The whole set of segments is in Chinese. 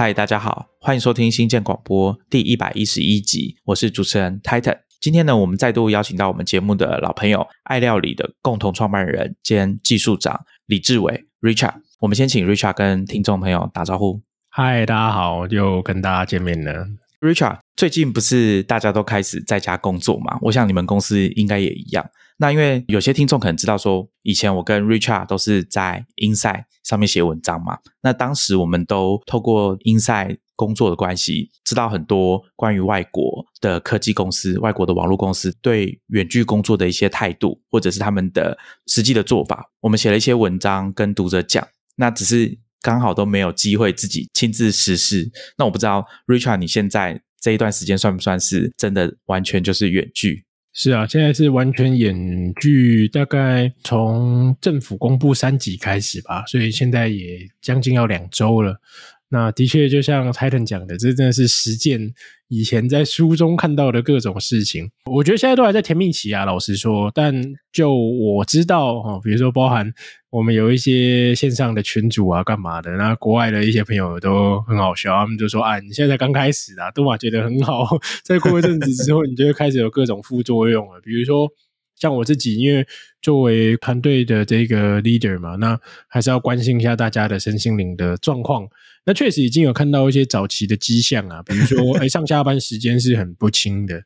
嗨，大家好，欢迎收听新建广播第一百一十一集，我是主持人 Titan。今天呢，我们再度邀请到我们节目的老朋友爱料理的共同创办人兼技术长李志伟 Richard。我们先请 Richard 跟听众朋友打招呼。嗨，大家好，又跟大家见面了。Richard，最近不是大家都开始在家工作嘛？我想你们公司应该也一样。那因为有些听众可能知道说，以前我跟 Richard 都是在 Inside 上面写文章嘛。那当时我们都透过 Inside 工作的关系，知道很多关于外国的科技公司、外国的网络公司对远距工作的一些态度，或者是他们的实际的做法。我们写了一些文章跟读者讲，那只是刚好都没有机会自己亲自实施。那我不知道 Richard 你现在这一段时间算不算是真的完全就是远距？是啊，现在是完全演剧，大概从政府公布三级开始吧，所以现在也将近要两周了。那的确，就像 Titan 讲的，这真的是实践以前在书中看到的各种事情。我觉得现在都还在甜蜜期啊，老实说。但就我知道哈，比如说包含我们有一些线上的群主啊，干嘛的？那国外的一些朋友都很好笑，他们就说：“啊，你现在刚开始啊，都嘛觉得很好，再过一阵子之后，你就会开始有各种副作用了。比如说像我自己，因为作为团队的这个 leader 嘛，那还是要关心一下大家的身心灵的状况。”那确实已经有看到一些早期的迹象啊，比如说，哎，上下班时间是很不清的。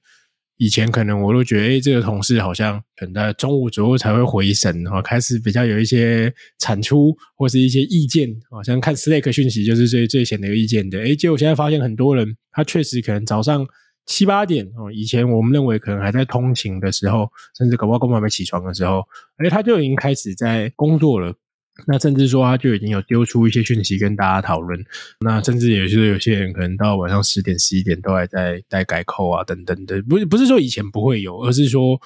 以前可能我都觉得，哎，这个同事好像等到中午左右才会回神，然后开始比较有一些产出或是一些意见，好像看 Slack 讯息就是最最显得有意见的。哎，结果现在发现很多人，他确实可能早上七八点哦，以前我们认为可能还在通勤的时候，甚至搞不好根本还没起床的时候，哎，他就已经开始在工作了。那甚至说他就已经有丢出一些讯息跟大家讨论，那甚至也是有些人可能到晚上十点十一点都还在待改扣啊等等的，不是不是说以前不会有，而是说。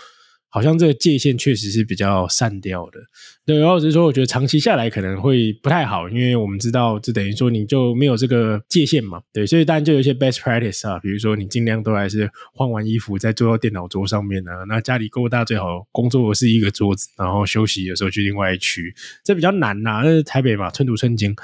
好像这个界限确实是比较散掉的，对，然后只是说，我觉得长期下来可能会不太好，因为我们知道，这等于说你就没有这个界限嘛，对，所以当然就有一些 best practice 啊，比如说你尽量都还是换完衣服再坐到电脑桌上面啊，那家里够大最好工作是一个桌子，然后休息的时候去另外一区，这比较难呐，那是台北嘛，寸土寸金，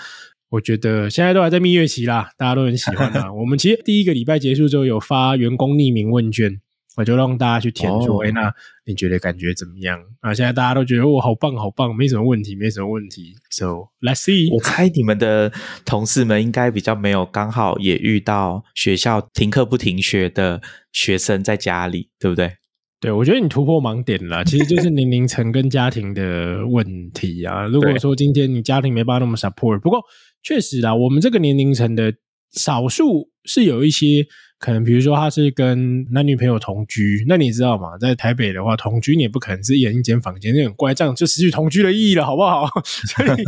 我觉得现在都还在蜜月期啦，大家都很喜欢啊，我们其实第一个礼拜结束之后有发员工匿名问卷。我就让大家去填说，哎，那你觉得感觉怎么样？啊，现在大家都觉得我好棒，好棒，没什么问题，没什么问题。So let's see。我猜你们的同事们应该比较没有刚好也遇到学校停课不停学的学生在家里，对不对？对，我觉得你突破盲点了，其实就是年龄层跟家庭的问题啊。如果说今天你家庭没办法那么 support，不过确实啊，我们这个年龄层的少数是有一些。可能比如说他是跟男女朋友同居，那你知道吗？在台北的话，同居你也不可能是一人一间房间，那很怪，这样就失去同居的意义了，好不好？所以。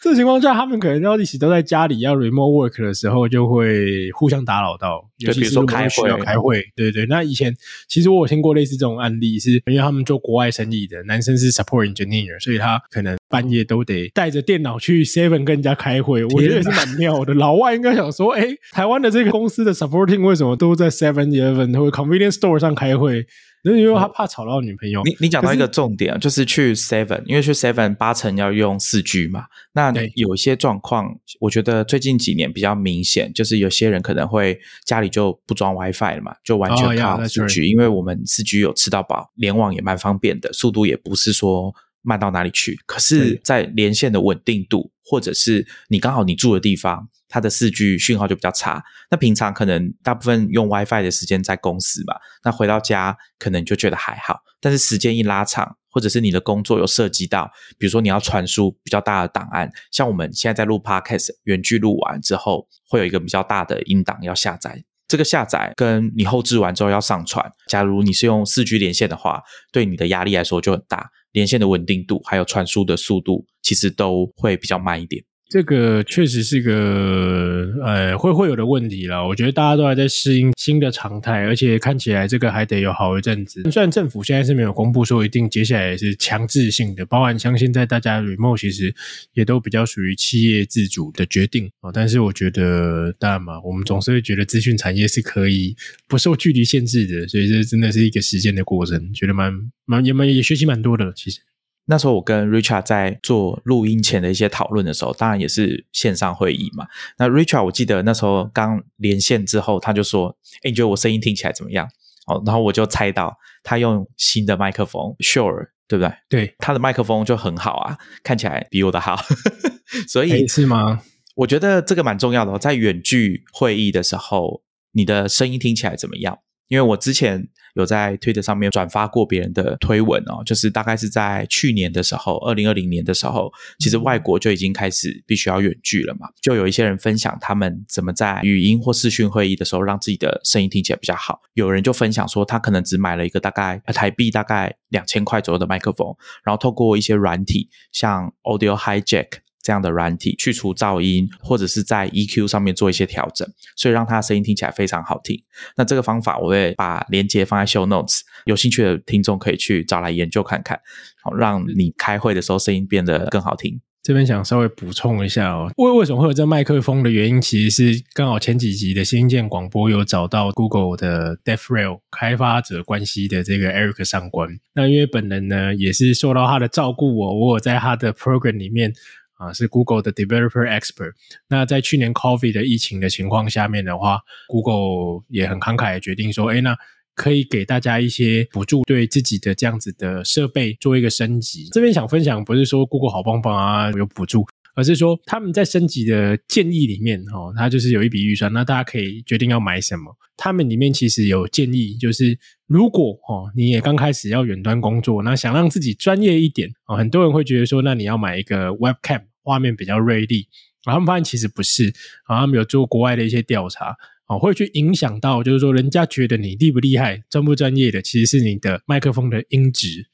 这情况下，他们可能要一起都在家里要 remote work 的时候，就会互相打扰到。就比如说开会，开会，对对。那以前其实我有听过类似这种案例，是因为他们做国外生意的，男生是 support engineer，所以他可能半夜都得带着电脑去 seven 跟人家开会。我觉得也是蛮妙的。老外应该想说，哎，台湾的这个公司的 supporting 为什么都在 seven eleven 或 convenience store 上开会？那因为他怕吵到女朋友。你你讲到一个重点，就是去 Seven，因为去 Seven 八成要用四 G 嘛。那有一些状况，我觉得最近几年比较明显，就是有些人可能会家里就不装 WiFi 了嘛，就完全靠四 G。因为我们四 G 有吃到饱，联网也蛮方便的，速度也不是说慢到哪里去。可是，在连线的稳定度，或者是你刚好你住的地方。它的四 G 讯号就比较差，那平常可能大部分用 WiFi 的时间在公司嘛，那回到家可能就觉得还好，但是时间一拉长，或者是你的工作有涉及到，比如说你要传输比较大的档案，像我们现在在录 Podcast，远距录完之后，会有一个比较大的音档要下载，这个下载跟你后置完之后要上传，假如你是用四 G 连线的话，对你的压力来说就很大，连线的稳定度还有传输的速度，其实都会比较慢一点。这个确实是个呃会会有的问题了。我觉得大家都还在适应新的常态，而且看起来这个还得有好一阵子。虽然政府现在是没有公布说一定接下来是强制性的，包含像现在大家 remote 其实也都比较属于企业自主的决定啊。但是我觉得当然嘛，我们总是会觉得资讯产业是可以不受距离限制的，所以这真的是一个时间的过程，觉得蛮蛮也蛮也学习蛮多的其实。那时候我跟 Richard 在做录音前的一些讨论的时候，当然也是线上会议嘛。那 Richard 我记得那时候刚连线之后，他就说：“哎，你觉得我声音听起来怎么样？”哦，然后我就猜到他用新的麦克风，Sure，对不对？对，他的麦克风就很好啊，看起来比我的好。所以是吗？我觉得这个蛮重要的，在远距会议的时候，你的声音听起来怎么样？因为我之前有在推特上面转发过别人的推文哦，就是大概是在去年的时候，二零二零年的时候，其实外国就已经开始必须要远距了嘛，就有一些人分享他们怎么在语音或视讯会议的时候让自己的声音听起来比较好。有人就分享说，他可能只买了一个大概台币大概两千块左右的麦克风，然后透过一些软体，像 Audio Hijack。这样的软体去除噪音，或者是在 EQ 上面做一些调整，所以让它的声音听起来非常好听。那这个方法我会把链接放在 Show Notes，有兴趣的听众可以去找来研究看看，好让你开会的时候声音变得更好听。这边想稍微补充一下哦，为为什么会有这麦克风的原因，其实是刚好前几集的新建广播有找到 Google 的 DeafRail 开发者关系的这个 Eric 上官。那因为本人呢也是受到他的照顾哦，我有在他的 program 里面。啊，是 Google 的 Developer Expert。那在去年 Covid 的疫情的情况下面的话，Google 也很慷慨决定说，哎，那可以给大家一些补助，对自己的这样子的设备做一个升级。这边想分享，不是说 Google 好棒棒啊，有补助。而是说他们在升级的建议里面，哦，它就是有一笔预算，那大家可以决定要买什么。他们里面其实有建议，就是如果哦你也刚开始要远端工作，那想让自己专业一点哦，很多人会觉得说，那你要买一个 Webcam，画面比较锐利。然后他们发现其实不是，啊，他们有做国外的一些调查，哦，会去影响到，就是说人家觉得你厉不厉害、专不专业的，其实是你的麦克风的音质。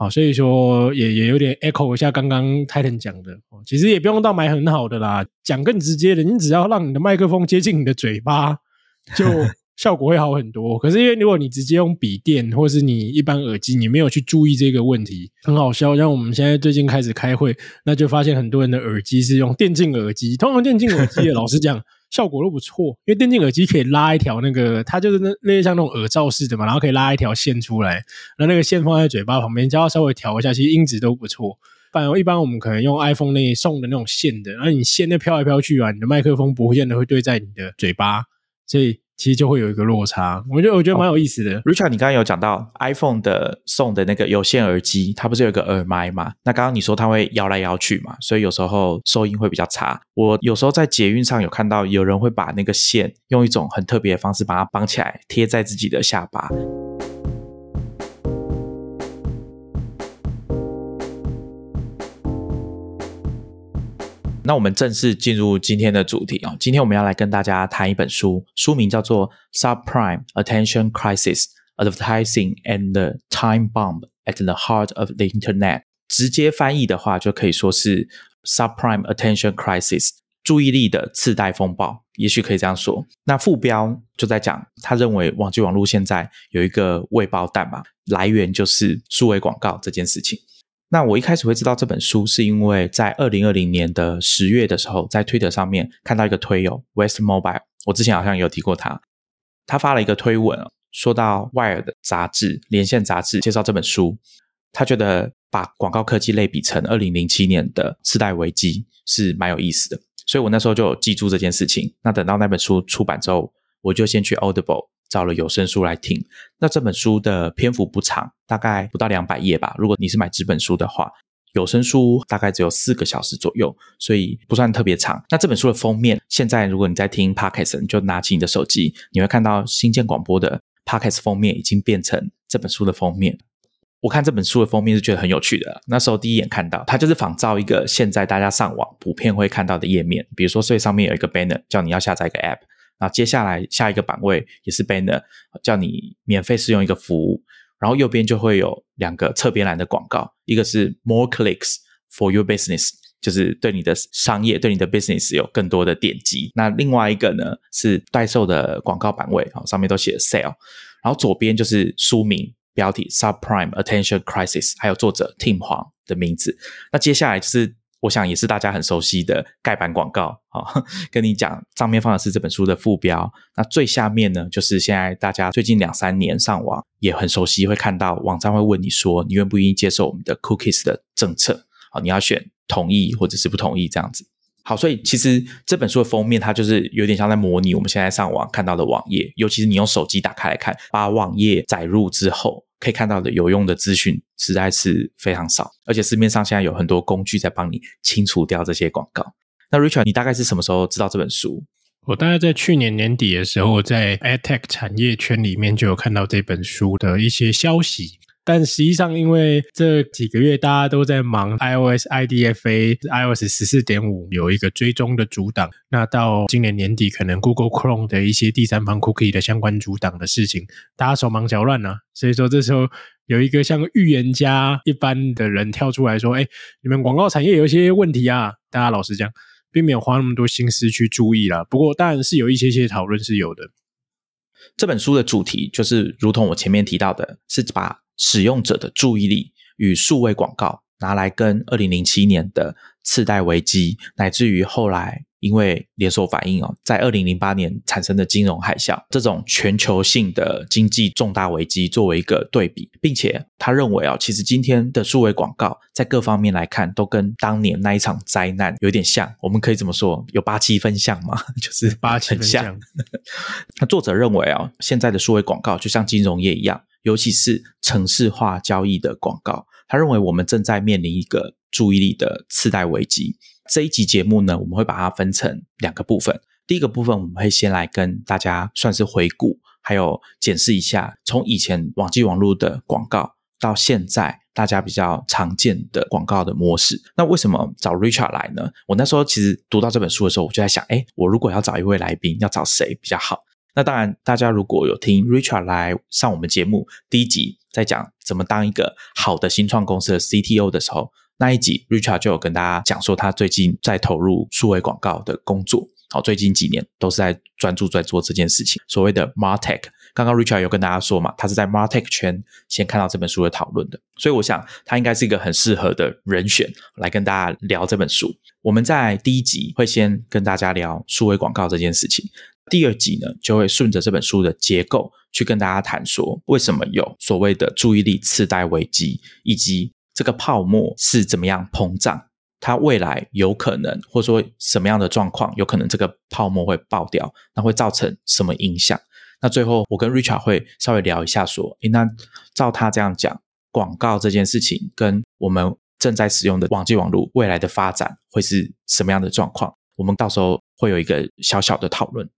好，所以说也也有点 echo 一下刚刚 Titan 讲的，其实也不用到买很好的啦，讲更直接的，你只要让你的麦克风接近你的嘴巴，就 效果会好很多。可是因为如果你直接用笔电或是你一般耳机，你没有去注意这个问题，很好笑。像我们现在最近开始开会，那就发现很多人的耳机是用电竞耳机，通常电竞耳机，老实讲。效果都不错，因为电竞耳机可以拉一条那个，它就是那类似像那种耳罩式的嘛，然后可以拉一条线出来，那那个线放在嘴巴旁边，只要稍微调一下，其实音质都不错。反而一般我们可能用 iPhone 那送的那种线的，然后你线那飘来飘去啊，你的麦克风不会见得会对在你的嘴巴，所以。其实就会有一个落差，我觉得我觉得蛮有意思的。Richard，你刚刚有讲到 iPhone 的送的那个有线耳机，它不是有个耳麦嘛？那刚刚你说它会摇来摇去嘛，所以有时候收音会比较差。我有时候在捷运上有看到有人会把那个线用一种很特别的方式把它绑起来，贴在自己的下巴。那我们正式进入今天的主题啊！今天我们要来跟大家谈一本书，书名叫做《Subprime Attention Crisis: Advertising and the Time Bomb at the Heart of the Internet》。直接翻译的话，就可以说是 “Subprime Attention Crisis”，注意力的次贷风暴，也许可以这样说。那副标就在讲，他认为网际网络现在有一个未爆弹嘛，来源就是数位广告这件事情。那我一开始会知道这本书，是因为在二零二零年的十月的时候，在推特上面看到一个推友 West Mobile，我之前好像有提过他，他发了一个推文，说到 Wired 杂志连线杂志介绍这本书，他觉得把广告科技类比成二零零七年的次贷危机是蛮有意思的，所以我那时候就有记住这件事情。那等到那本书出版之后，我就先去 Audible。找了有声书来听，那这本书的篇幅不长，大概不到两百页吧。如果你是买纸本书的话，有声书大概只有四个小时左右，所以不算特别长。那这本书的封面，现在如果你在听 Podcast，你就拿起你的手机，你会看到新建广播的 Podcast 封面已经变成这本书的封面。我看这本书的封面是觉得很有趣的，那时候第一眼看到它就是仿照一个现在大家上网普遍会看到的页面，比如说最上面有一个 banner 叫你要下载一个 app。那接下来下一个版位也是 banner，叫你免费试用一个服务，然后右边就会有两个侧边栏的广告，一个是 more clicks for your business，就是对你的商业、对你的 business 有更多的点击。那另外一个呢是代售的广告版位，啊，上面都写 sale，然后左边就是书名标题 subprime attention crisis，还有作者 Tim 黄的名字。那接下来就是我想也是大家很熟悉的盖板广告啊，跟你讲，上面放的是这本书的副标。那最下面呢，就是现在大家最近两三年上网也很熟悉，会看到网站会问你说，你愿不愿意接受我们的 cookies 的政策？好，你要选同意或者是不同意这样子。好，所以其实这本书的封面它就是有点像在模拟我们现在上网看到的网页，尤其是你用手机打开来看，把网页载入之后。可以看到的有用的资讯实在是非常少，而且市面上现在有很多工具在帮你清除掉这些广告。那 Richard，你大概是什么时候知道这本书？我大概在去年年底的时候，在 AdTech 产业圈里面就有看到这本书的一些消息。但实际上，因为这几个月大家都在忙 iOS IDFA、iOS 十四点五有一个追踪的阻挡，那到今年年底，可能 Google Chrome 的一些第三方 Cookie 的相关阻挡的事情，大家手忙脚乱呢。所以说，这时候有一个像预言家一般的人跳出来说：“哎，你们广告产业有一些问题啊！”大家老实讲，并没有花那么多心思去注意啦。不过，当然是有一些些讨论是有的。这本书的主题就是，如同我前面提到的，是把使用者的注意力与数位广告拿来跟二零零七年的次贷危机，乃至于后来因为连锁反应哦，在二零零八年产生的金融海啸这种全球性的经济重大危机作为一个对比，并且他认为啊，其实今天的数位广告在各方面来看都跟当年那一场灾难有点像。我们可以怎么说？有八七分像吗？就是八七分像。那作者认为啊，现在的数位广告就像金融业一样。尤其是城市化交易的广告，他认为我们正在面临一个注意力的次贷危机。这一集节目呢，我们会把它分成两个部分。第一个部分，我们会先来跟大家算是回顾，还有检视一下从以前网际网络的广告到现在大家比较常见的广告的模式。那为什么找 Richard 来呢？我那时候其实读到这本书的时候，我就在想，哎，我如果要找一位来宾，要找谁比较好？那当然，大家如果有听 Richard 来上我们节目第一集，在讲怎么当一个好的新创公司的 CTO 的时候，那一集 Richard 就有跟大家讲说，他最近在投入数位广告的工作。好，最近几年都是在专注在做这件事情。所谓的 Martech，刚刚 Richard 有跟大家说嘛，他是在 Martech 圈先看到这本书的讨论的，所以我想他应该是一个很适合的人选来跟大家聊这本书。我们在第一集会先跟大家聊数位广告这件事情。第二集呢，就会顺着这本书的结构去跟大家谈说，为什么有所谓的注意力次贷危机，以及这个泡沫是怎么样膨胀，它未来有可能或者说什么样的状况，有可能这个泡沫会爆掉，那会造成什么影响？那最后我跟 Richard 会稍微聊一下说，诶，那照他这样讲，广告这件事情跟我们正在使用的网际网络未来的发展会是什么样的状况？我们到时候会有一个小小的讨论。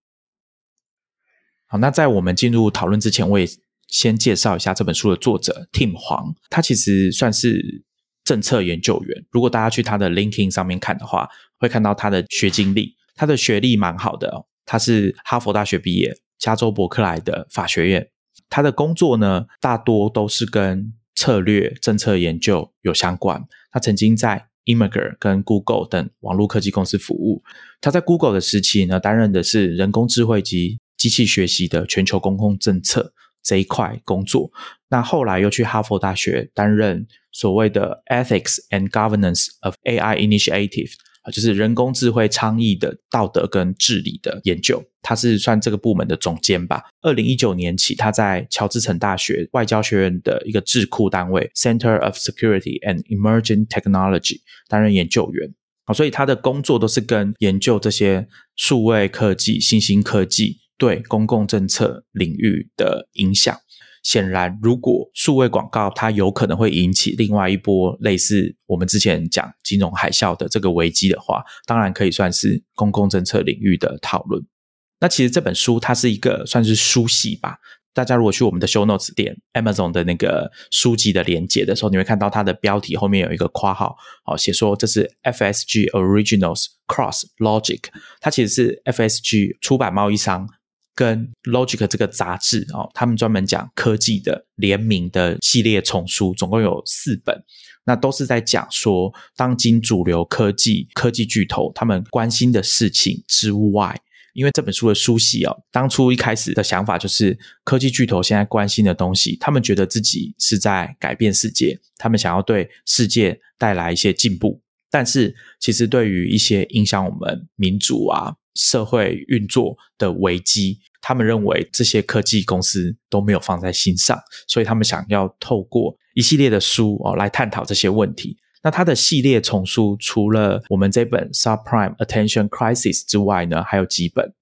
好，那在我们进入讨论之前，我也先介绍一下这本书的作者 Tim 黄。他其实算是政策研究员。如果大家去他的 LinkedIn 上面看的话，会看到他的学经历。他的学历蛮好的，他是哈佛大学毕业，加州伯克莱的法学院。他的工作呢，大多都是跟策略、政策研究有相关。他曾经在 Imager 跟 Google 等网络科技公司服务。他在 Google 的时期呢，担任的是人工智慧及机器学习的全球公共政策这一块工作，那后来又去哈佛大学担任所谓的 Ethics and Governance of AI Initiative，啊，就是人工智慧倡议的道德跟治理的研究，他是算这个部门的总监吧。二零一九年起，他在乔治城大学外交学院的一个智库单位 Center of Security and Emerging Technology 担任研究员。好，所以他的工作都是跟研究这些数位科技、新兴科技。对公共政策领域的影响，显然，如果数位广告它有可能会引起另外一波类似我们之前讲金融海啸的这个危机的话，当然可以算是公共政策领域的讨论。那其实这本书它是一个算是书系吧。大家如果去我们的 Show Notes 店 Amazon 的那个书籍的连接的时候，你会看到它的标题后面有一个括号，哦，写说这是 FSG Originals Cross Logic，它其实是 FSG 出版贸易商。跟 Logic 这个杂志哦，他们专门讲科技的联名的系列丛书，总共有四本，那都是在讲说当今主流科技科技巨头他们关心的事情之外，因为这本书的书系哦，当初一开始的想法就是科技巨头现在关心的东西，他们觉得自己是在改变世界，他们想要对世界带来一些进步。但是其实对于一些影响我们民主啊、社会运作的危机，他们认为这些科技公司都没有放在心上，所以他们想要透过一系列的书哦来探讨这些问题。那他的系列丛书除了我们这本 Subprime Attention Crisis 之外呢，还有几本。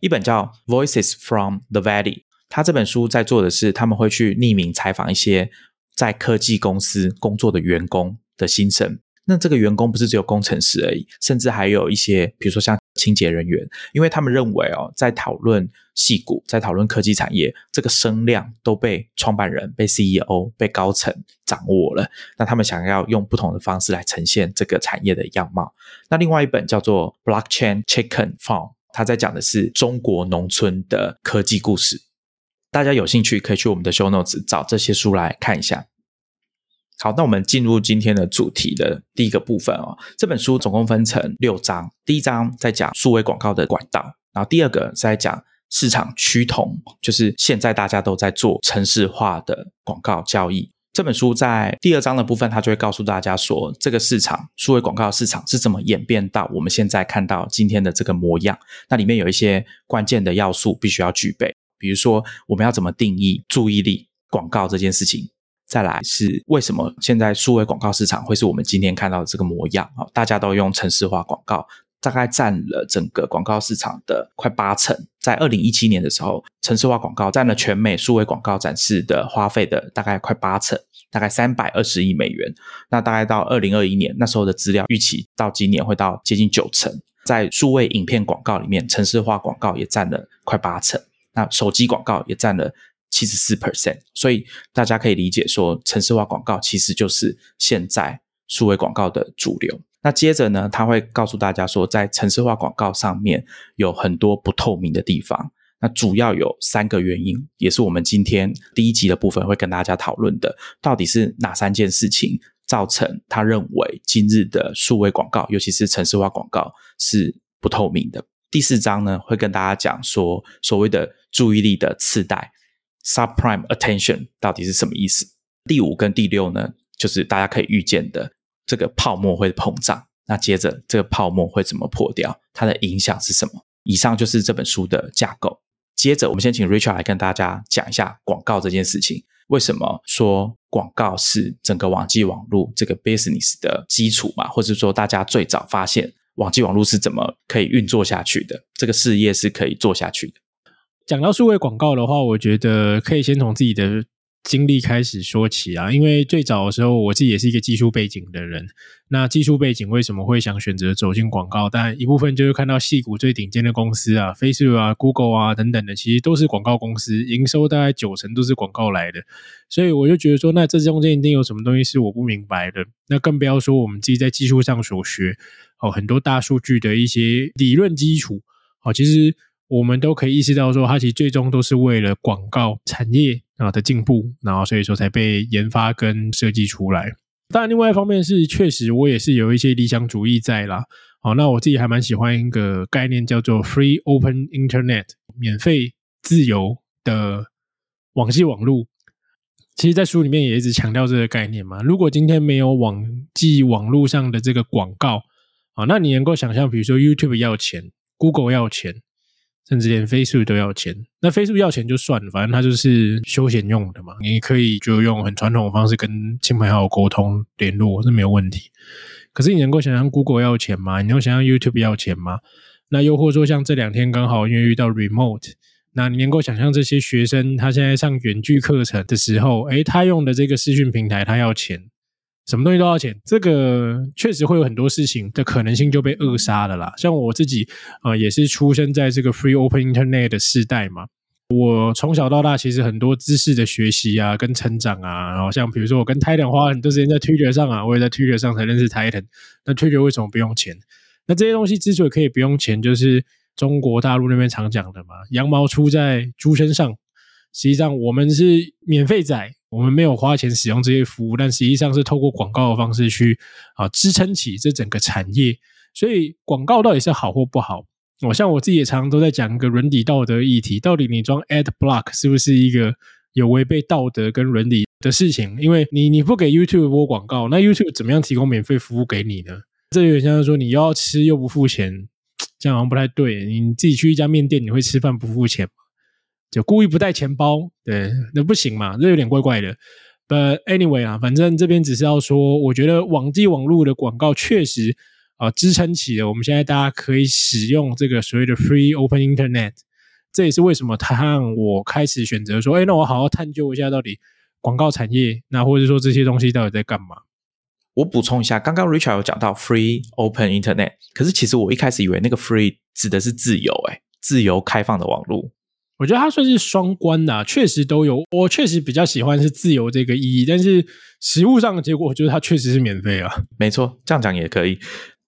一本叫 Voices from the Valley，他这本书在做的是，他们会去匿名采访一些在科技公司工作的员工的心声。那这个员工不是只有工程师而已，甚至还有一些，比如说像清洁人员，因为他们认为哦，在讨论戏股，在讨论科技产业，这个声量都被创办人、被 CEO、被高层掌握了。那他们想要用不同的方式来呈现这个产业的样貌。那另外一本叫做 Blockchain Chicken Farm。他在讲的是中国农村的科技故事，大家有兴趣可以去我们的 show notes 找这些书来看一下。好，那我们进入今天的主题的第一个部分哦。这本书总共分成六章，第一章在讲数位广告的管道，然后第二个在讲市场趋同，就是现在大家都在做城市化的广告交易。这本书在第二章的部分，它就会告诉大家说，这个市场数位广告市场是怎么演变到我们现在看到今天的这个模样。那里面有一些关键的要素必须要具备，比如说我们要怎么定义注意力广告这件事情。再来是为什么现在数位广告市场会是我们今天看到的这个模样啊？大家都用城市化广告。大概占了整个广告市场的快八成。在二零一七年的时候，城市化广告占了全美数位广告展示的花费的大概快八成，大概三百二十亿美元。那大概到二零二一年，那时候的资料预期到今年会到接近九成。在数位影片广告里面，城市化广告也占了快八成。那手机广告也占了七十四 percent。所以大家可以理解说，城市化广告其实就是现在数位广告的主流。那接着呢，他会告诉大家说，在城市化广告上面有很多不透明的地方。那主要有三个原因，也是我们今天第一集的部分会跟大家讨论的。到底是哪三件事情造成他认为今日的数位广告，尤其是城市化广告是不透明的？第四章呢，会跟大家讲说，所谓的注意力的次贷 （subprime attention） 到底是什么意思？第五跟第六呢，就是大家可以预见的。这个泡沫会膨胀，那接着这个泡沫会怎么破掉？它的影响是什么？以上就是这本书的架构。接着，我们先请 Richard 来跟大家讲一下广告这件事情。为什么说广告是整个网际网络这个 business 的基础嘛？或者说，大家最早发现网际网络是怎么可以运作下去的？这个事业是可以做下去的。讲到数位广告的话，我觉得可以先从自己的。经历开始说起啊，因为最早的时候我自己也是一个技术背景的人。那技术背景为什么会想选择走进广告？但一部分就是看到戏股最顶尖的公司啊，Facebook 啊、Google 啊等等的，其实都是广告公司，营收大概九成都是广告来的。所以我就觉得说，那这中间一定有什么东西是我不明白的。那更不要说我们自己在技术上所学哦，很多大数据的一些理论基础哦，其实我们都可以意识到说，它其实最终都是为了广告产业。啊的进步，然后所以说才被研发跟设计出来。当然，另外一方面是确实我也是有一些理想主义在啦。好，那我自己还蛮喜欢一个概念叫做 “free open internet”，免费自由的网际网络。其实，在书里面也一直强调这个概念嘛。如果今天没有网际网络上的这个广告啊，那你能够想象，比如说 YouTube 要钱，Google 要钱。甚至连飞速都要钱，那飞速要钱就算了，反正它就是休闲用的嘛。你可以就用很传统的方式跟亲朋好友沟通联络是没有问题。可是你能够想象 Google 要钱吗？你能想象 YouTube 要钱吗？那又或者说像这两天刚好因为遇到 Remote，那你能够想象这些学生他现在上远距课程的时候，诶，他用的这个视讯平台他要钱？什么东西都要钱，这个确实会有很多事情的可能性就被扼杀了啦。像我自己啊，也是出生在这个 free open internet 的时代嘛。我从小到大其实很多知识的学习啊，跟成长啊，然后像比如说我跟 Titan 花很多时间在 Twitter 上啊，我也在 Twitter 上才认识 Titan。那 Twitter 为什么不用钱？那这些东西之所以可以不用钱，就是中国大陆那边常讲的嘛，羊毛出在猪身上。实际上我们是免费仔。我们没有花钱使用这些服务，但实际上是透过广告的方式去啊支撑起这整个产业。所以广告到底是好或不好？我像我自己也常常都在讲一个伦理道德议题：到底你装 Ad Block 是不是一个有违背道德跟伦理的事情？因为你你不给 YouTube 播广告，那 YouTube 怎么样提供免费服务给你呢？这有点像是说你又要吃又不付钱，这样好像不太对。你自己去一家面店，你会吃饭不付钱吗？就故意不带钱包，对，那不行嘛，这有点怪怪的。But anyway 啊，反正这边只是要说，我觉得网际网络的广告确实啊支撑起了我们现在大家可以使用这个所谓的 free open internet。这也是为什么他让我开始选择说，哎，那我好好探究一下到底广告产业，那或者说这些东西到底在干嘛。我补充一下，刚刚 Richard 有讲到 free open internet，可是其实我一开始以为那个 free 指的是自由，哎，自由开放的网络。我觉得它算是双关的，确实都有。我确实比较喜欢是自由这个意义，但是实物上的结果，我觉得它确实是免费啊。没错，这样讲也可以。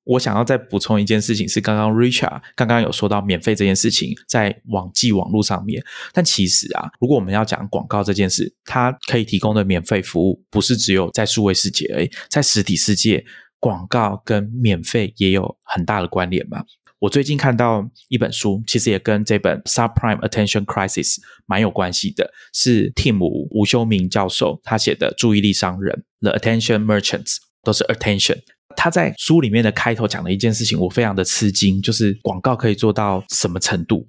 我想要再补充一件事情，是刚刚 Richard 刚刚有说到免费这件事情，在网际网络上面。但其实啊，如果我们要讲广告这件事，它可以提供的免费服务，不是只有在数位世界而已，在实体世界，广告跟免费也有很大的关联嘛。我最近看到一本书，其实也跟这本 Subprime Attention Crisis 蛮有关系的，是 Tim 吴修明教授他写的《注意力商人》The Attention Merchants，都是 Attention。他在书里面的开头讲了一件事情，我非常的吃惊，就是广告可以做到什么程度？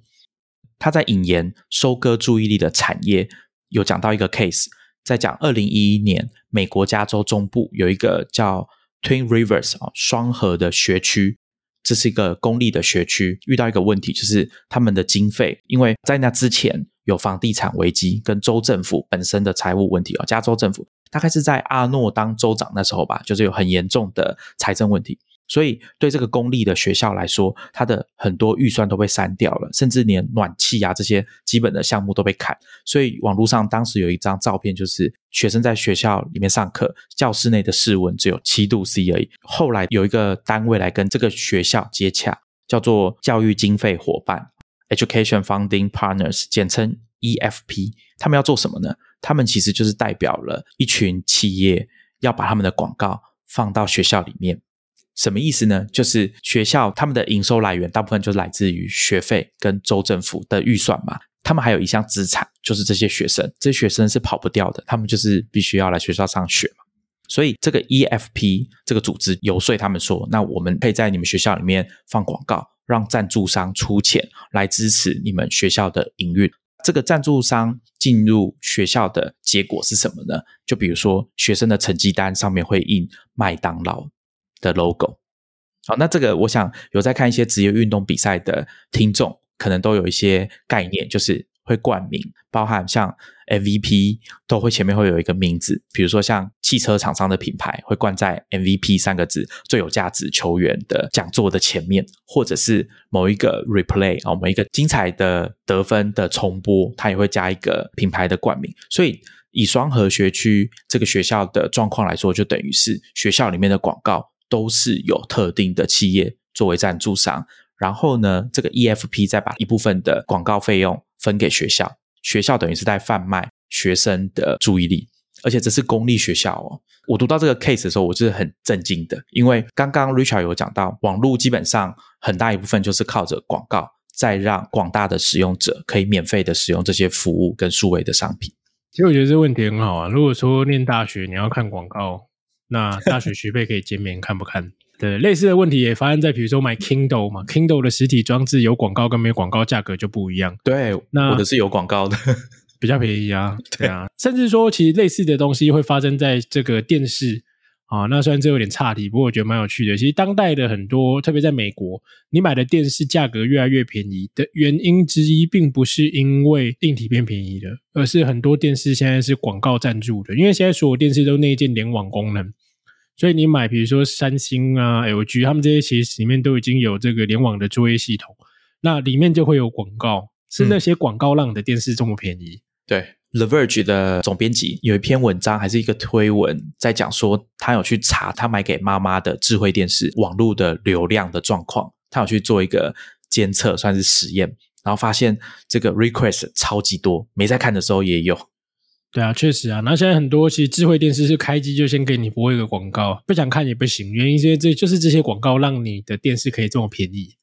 他在引言收割注意力的产业，有讲到一个 case，在讲二零一一年美国加州中部有一个叫 Twin Rivers 啊双河的学区，这是一个公立的学区，遇到一个问题，就是他们的经费，因为在那之前有房地产危机跟州政府本身的财务问题哦，加州政府。大概是在阿诺当州长那时候吧，就是有很严重的财政问题，所以对这个公立的学校来说，它的很多预算都被删掉了，甚至连暖气啊这些基本的项目都被砍。所以网络上当时有一张照片，就是学生在学校里面上课，教室内的室温只有七度 C 而已。后来有一个单位来跟这个学校接洽，叫做教育经费伙伴 （Education Funding Partners），简称 EFP。他们要做什么呢？他们其实就是代表了一群企业要把他们的广告放到学校里面，什么意思呢？就是学校他们的营收来源大部分就来自于学费跟州政府的预算嘛。他们还有一项资产，就是这些学生，这些学生是跑不掉的，他们就是必须要来学校上学嘛。所以这个 EFP 这个组织游说他们说，那我们可以在你们学校里面放广告，让赞助商出钱来支持你们学校的营运。这个赞助商进入学校的结果是什么呢？就比如说学生的成绩单上面会印麦当劳的 logo。好，那这个我想有在看一些职业运动比赛的听众，可能都有一些概念，就是。会冠名，包含像 MVP 都会前面会有一个名字，比如说像汽车厂商的品牌会冠在 MVP 三个字最有价值球员的讲座的前面，或者是某一个 replay 啊，某一个精彩的得分的重播，它也会加一个品牌的冠名。所以以双河学区这个学校的状况来说，就等于是学校里面的广告都是有特定的企业作为赞助商，然后呢，这个 EFP 再把一部分的广告费用。分给学校，学校等于是在贩卖学生的注意力，而且这是公立学校哦。我读到这个 case 的时候，我是很震惊的，因为刚刚 Richard 有讲到，网络基本上很大一部分就是靠着广告，在让广大的使用者可以免费的使用这些服务跟数位的商品。其实我觉得这个问题很好啊。如果说念大学你要看广告，那大学学费可以减免，看不看？对，类似的问题也发生在比如说买 Kindle 嘛，Kindle 的实体装置有广告跟没有广告价格就不一样。对，那我的是有广告的，比较便宜啊。对啊，甚至说其实类似的东西会发生在这个电视啊。那虽然这有点差题，不过我觉得蛮有趣的。其实当代的很多，特别在美国，你买的电视价格越来越便宜的原因之一，并不是因为硬体变便宜了，而是很多电视现在是广告赞助的，因为现在所有电视都内建联网功能。所以你买，比如说三星啊、LG，他们这些其实里面都已经有这个联网的作业系统，那里面就会有广告，是那些广告让你的电视这么便宜。对，The Verge 的总编辑有一篇文章，还是一个推文，在讲说他有去查他买给妈妈的智慧电视网络的流量的状况，他有去做一个监测，算是实验，然后发现这个 request 超级多，没在看的时候也有。对啊，确实啊。那现在很多其实智慧电视是开机就先给你播一个广告，不想看也不行。原因是因为这就是这些广告让你的电视可以这么便宜。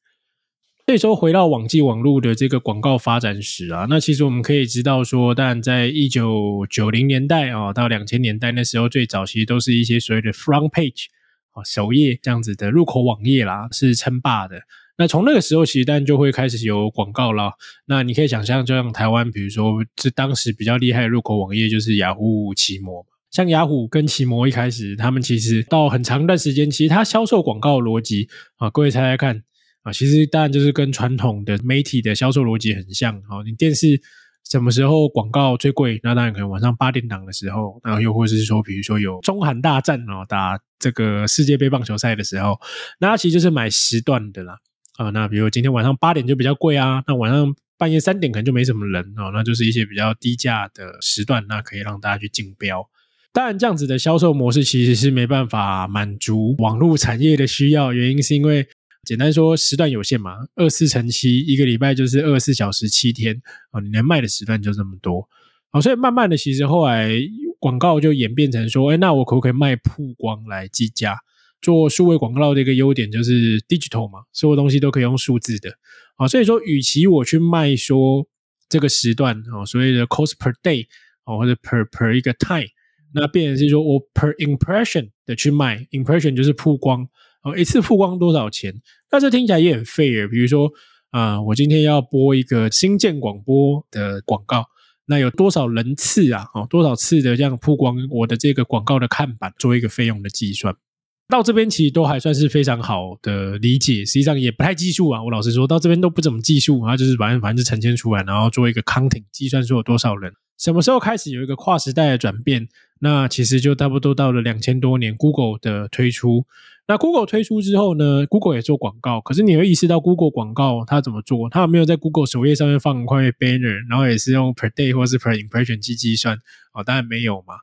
所以说回到网际网络的这个广告发展史啊，那其实我们可以知道说，但在一九九零年代啊到两千年代那时候，最早其实都是一些所谓的 front page 啊首页这样子的入口网页啦，是称霸的。那从那个时候起，当然就会开始有广告了。那你可以想象，就像台湾，比如说这当时比较厉害的入口网页就是雅虎奇摩。像雅虎跟奇摩一开始，他们其实到很长一段时间，其实它销售广告逻辑啊，各位猜猜看啊，其实当然就是跟传统的媒体的销售逻辑很像。哦，你电视什么时候广告最贵？那当然可能晚上八点档的时候，然后又或者是说，比如说有中韩大战哦，打这个世界杯棒球赛的时候，那其实就是买时段的啦。啊，那比如今天晚上八点就比较贵啊，那晚上半夜三点可能就没什么人哦，那就是一些比较低价的时段，那可以让大家去竞标。当然，这样子的销售模式其实是没办法满足网络产业的需要，原因是因为简单说时段有限嘛，二四乘七，一个礼拜就是二十四小时七天啊，你能卖的时段就这么多啊，所以慢慢的，其实后来广告就演变成说，哎，那我可不可以卖曝光来计价？做数位广告的一个优点就是 digital 嘛，所有东西都可以用数字的啊，所以说，与其我去卖说这个时段啊，所谓的 cost per day 啊，或者 per per 一个 time。那变成是说我 per impression 的去卖，impression 就是曝光，哦，一次曝光多少钱？那这听起来也很费耶。比如说，啊，我今天要播一个新建广播的广告，那有多少人次啊？哦，多少次的这样曝光我的这个广告的看板，做一个费用的计算。到这边其实都还算是非常好的理解，实际上也不太技术啊。我老实说到这边都不怎么技术，然后就是反正反正就呈现出来，然后做一个 counting 计算出有多少人。什么时候开始有一个跨时代的转变？那其实就差不多到了两千多年，Google 的推出。那 Google 推出之后呢，Google 也做广告。可是你会意识到，Google 广告它怎么做？它有没有在 Google 首页上面放一块 banner，然后也是用 per day 或是 per impression 计计算？哦，当然没有嘛。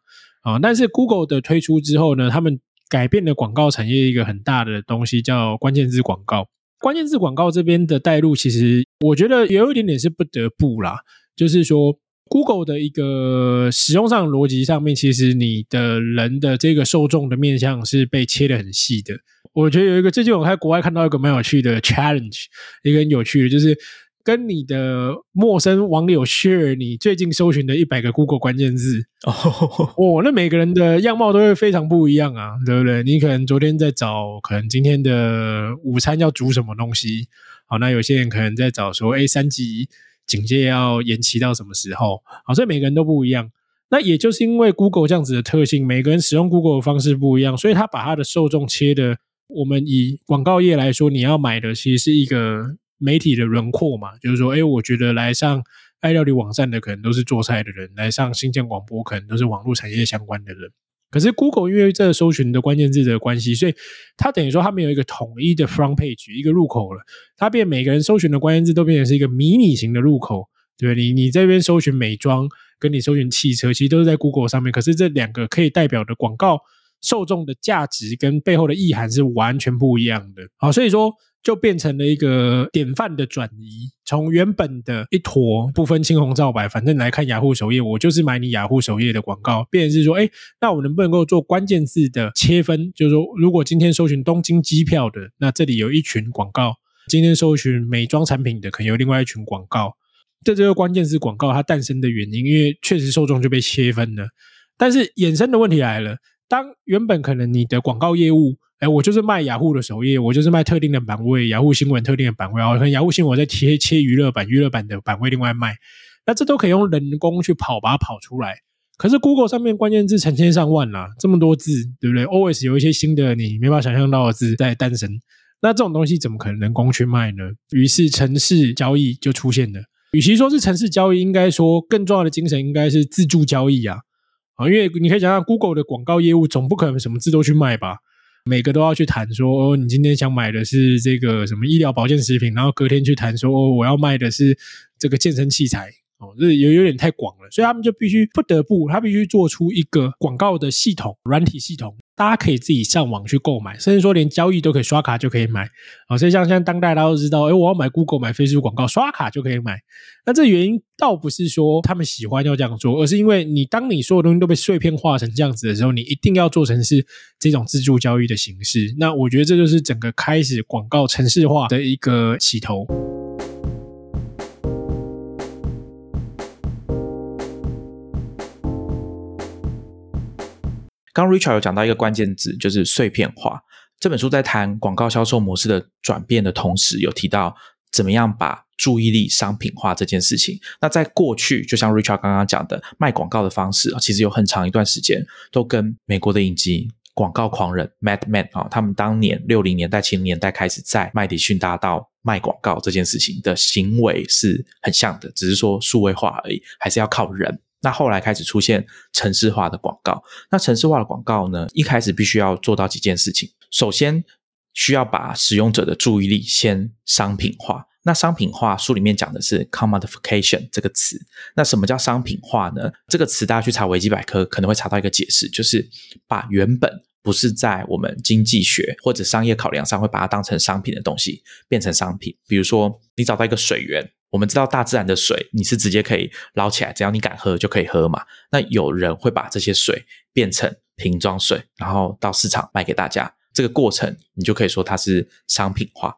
啊，但是 Google 的推出之后呢，他们改变了广告产业一个很大的东西，叫关键字广告。关键字广告这边的带入，其实我觉得有一点点是不得不啦，就是说。Google 的一个使用上逻辑上面，其实你的人的这个受众的面向是被切的很细的。我觉得有一个最近我在国外看到一个蛮有趣的 challenge，一个很有趣的，就是跟你的陌生网友 share 你最近搜寻的一百个 Google 关键字。哦，那每个人的样貌都会非常不一样啊，对不对？你可能昨天在找，可能今天的午餐要煮什么东西？好，那有些人可能在找说，哎，三级。警戒要延期到什么时候？好，所以每个人都不一样。那也就是因为 Google 这样子的特性，每个人使用 Google 的方式不一样，所以他把他的受众切的。我们以广告业来说，你要买的其实是一个媒体的轮廓嘛，就是说，哎，我觉得来上爱料理网站的可能都是做菜的人，来上新建广播可能都是网络产业相关的人。可是 Google 因为这搜寻的关键字的关系，所以它等于说它没有一个统一的 front page 一个入口了。它变每个人搜寻的关键字都变成是一个迷你型的入口，对你你这边搜寻美妆，跟你搜寻汽车，其实都是在 Google 上面。可是这两个可以代表的广告受众的价值跟背后的意涵是完全不一样的。好，所以说。就变成了一个典范的转移，从原本的一坨不分青红皂白，反正来看雅虎首页，我就是买你雅虎首页的广告，变成是说，哎，那我能不能够做关键字的切分？就是说，如果今天搜寻东京机票的，那这里有一群广告；今天搜寻美妆产品的，可能有另外一群广告。这这个关键字广告它诞生的原因，因为确实受众就被切分了。但是衍生的问题来了，当原本可能你的广告业务。哎，我就是卖雅虎的首页，我就是卖特定的版位，雅虎新闻特定的版位啊。可能雅虎新闻我在切切娱乐版，娱乐版的版位另外卖，那这都可以用人工去跑把它跑出来。可是 Google 上面关键字成千上万啦，这么多字，对不对？Always 有一些新的你没法想象到的字在诞生，那这种东西怎么可能人工去卖呢？于是城市交易就出现了。与其说是城市交易，应该说更重要的精神应该是自助交易啊。啊，因为你可以想想 Google 的广告业务总不可能什么字都去卖吧。每个都要去谈说，哦，你今天想买的是这个什么医疗保健食品，然后隔天去谈说，哦，我要卖的是这个健身器材，哦，这有有点太广了，所以他们就必须不得不，他必须做出一个广告的系统，软体系统。大家可以自己上网去购买，甚至说连交易都可以刷卡就可以买啊！所以像现在当代大家都知道，哎，我要买 Google 买 Facebook 广告，刷卡就可以买。那这原因倒不是说他们喜欢要这样做，而是因为你当你所有东西都被碎片化成这样子的时候，你一定要做成是这种自助交易的形式。那我觉得这就是整个开始广告城市化的一个起头。刚 Richard 有讲到一个关键字，就是碎片化。这本书在谈广告销售模式的转变的同时，有提到怎么样把注意力商品化这件事情。那在过去，就像 Richard 刚刚讲的，卖广告的方式，其实有很长一段时间都跟美国的影集《广告狂人》Mad Men 啊，他们当年六零年代、七零年代开始在麦迪逊大道卖广告这件事情的行为是很像的，只是说数位化而已，还是要靠人。那后来开始出现城市化的广告，那城市化的广告呢，一开始必须要做到几件事情。首先，需要把使用者的注意力先商品化。那商品化书里面讲的是 commodification 这个词。那什么叫商品化呢？这个词大家去查维基百科可能会查到一个解释，就是把原本不是在我们经济学或者商业考量上会把它当成商品的东西变成商品。比如说，你找到一个水源。我们知道大自然的水，你是直接可以捞起来，只要你敢喝就可以喝嘛。那有人会把这些水变成瓶装水，然后到市场卖给大家。这个过程，你就可以说它是商品化。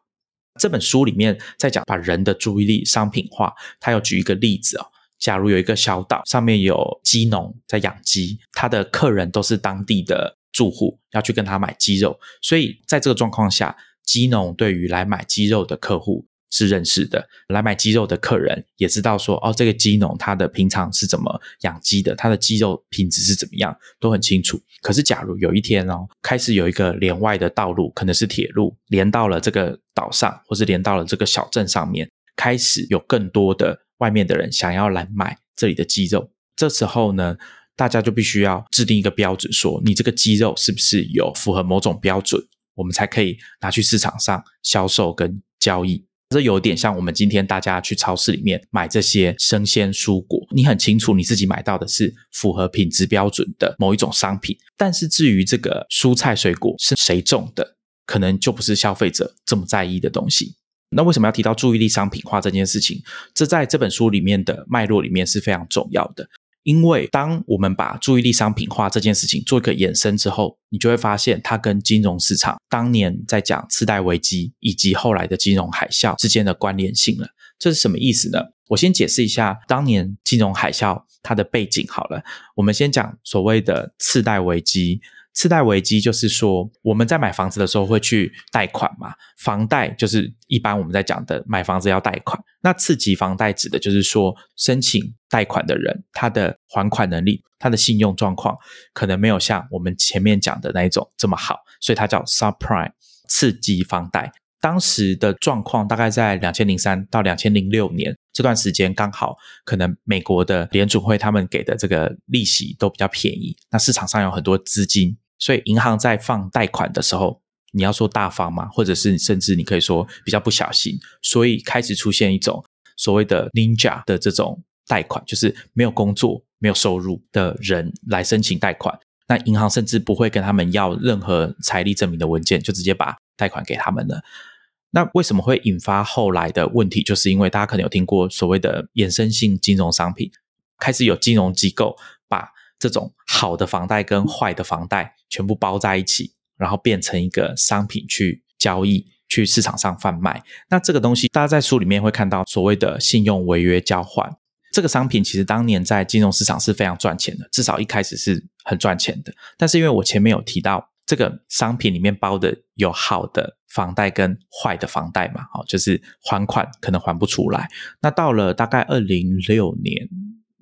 这本书里面在讲把人的注意力商品化，他要举一个例子哦。假如有一个小岛，上面有鸡农在养鸡，他的客人都是当地的住户，要去跟他买鸡肉，所以在这个状况下，鸡农对于来买鸡肉的客户。是认识的，来买鸡肉的客人也知道说，哦，这个鸡农他的平常是怎么养鸡的，他的鸡肉品质是怎么样，都很清楚。可是，假如有一天哦，开始有一个连外的道路，可能是铁路，连到了这个岛上，或是连到了这个小镇上面，开始有更多的外面的人想要来买这里的鸡肉，这时候呢，大家就必须要制定一个标准，说你这个鸡肉是不是有符合某种标准，我们才可以拿去市场上销售跟交易。这有点像我们今天大家去超市里面买这些生鲜蔬果，你很清楚你自己买到的是符合品质标准的某一种商品，但是至于这个蔬菜水果是谁种的，可能就不是消费者这么在意的东西。那为什么要提到注意力商品化这件事情？这在这本书里面的脉络里面是非常重要的。因为当我们把注意力商品化这件事情做一个延伸之后，你就会发现它跟金融市场当年在讲次贷危机以及后来的金融海啸之间的关联性了。这是什么意思呢？我先解释一下当年金融海啸它的背景好了。我们先讲所谓的次贷危机。次贷危机就是说，我们在买房子的时候会去贷款嘛？房贷就是一般我们在讲的买房子要贷款。那次级房贷指的就是说，申请贷款的人他的还款能力、他的信用状况可能没有像我们前面讲的那一种这么好，所以它叫 subprime 次级房贷。当时的状况大概在两千零三到两千零六年这段时间，刚好可能美国的联储会他们给的这个利息都比较便宜，那市场上有很多资金。所以银行在放贷款的时候，你要说大方嘛，或者是甚至你可以说比较不小心，所以开始出现一种所谓的 ninja 的这种贷款，就是没有工作、没有收入的人来申请贷款，那银行甚至不会跟他们要任何财力证明的文件，就直接把贷款给他们了。那为什么会引发后来的问题？就是因为大家可能有听过所谓的衍生性金融商品，开始有金融机构这种好的房贷跟坏的房贷。全部包在一起，然后变成一个商品去交易，去市场上贩卖。那这个东西，大家在书里面会看到所谓的信用违约交换。这个商品其实当年在金融市场是非常赚钱的，至少一开始是很赚钱的。但是因为我前面有提到，这个商品里面包的有好的房贷跟坏的房贷嘛，好，就是还款可能还不出来。那到了大概二零六年。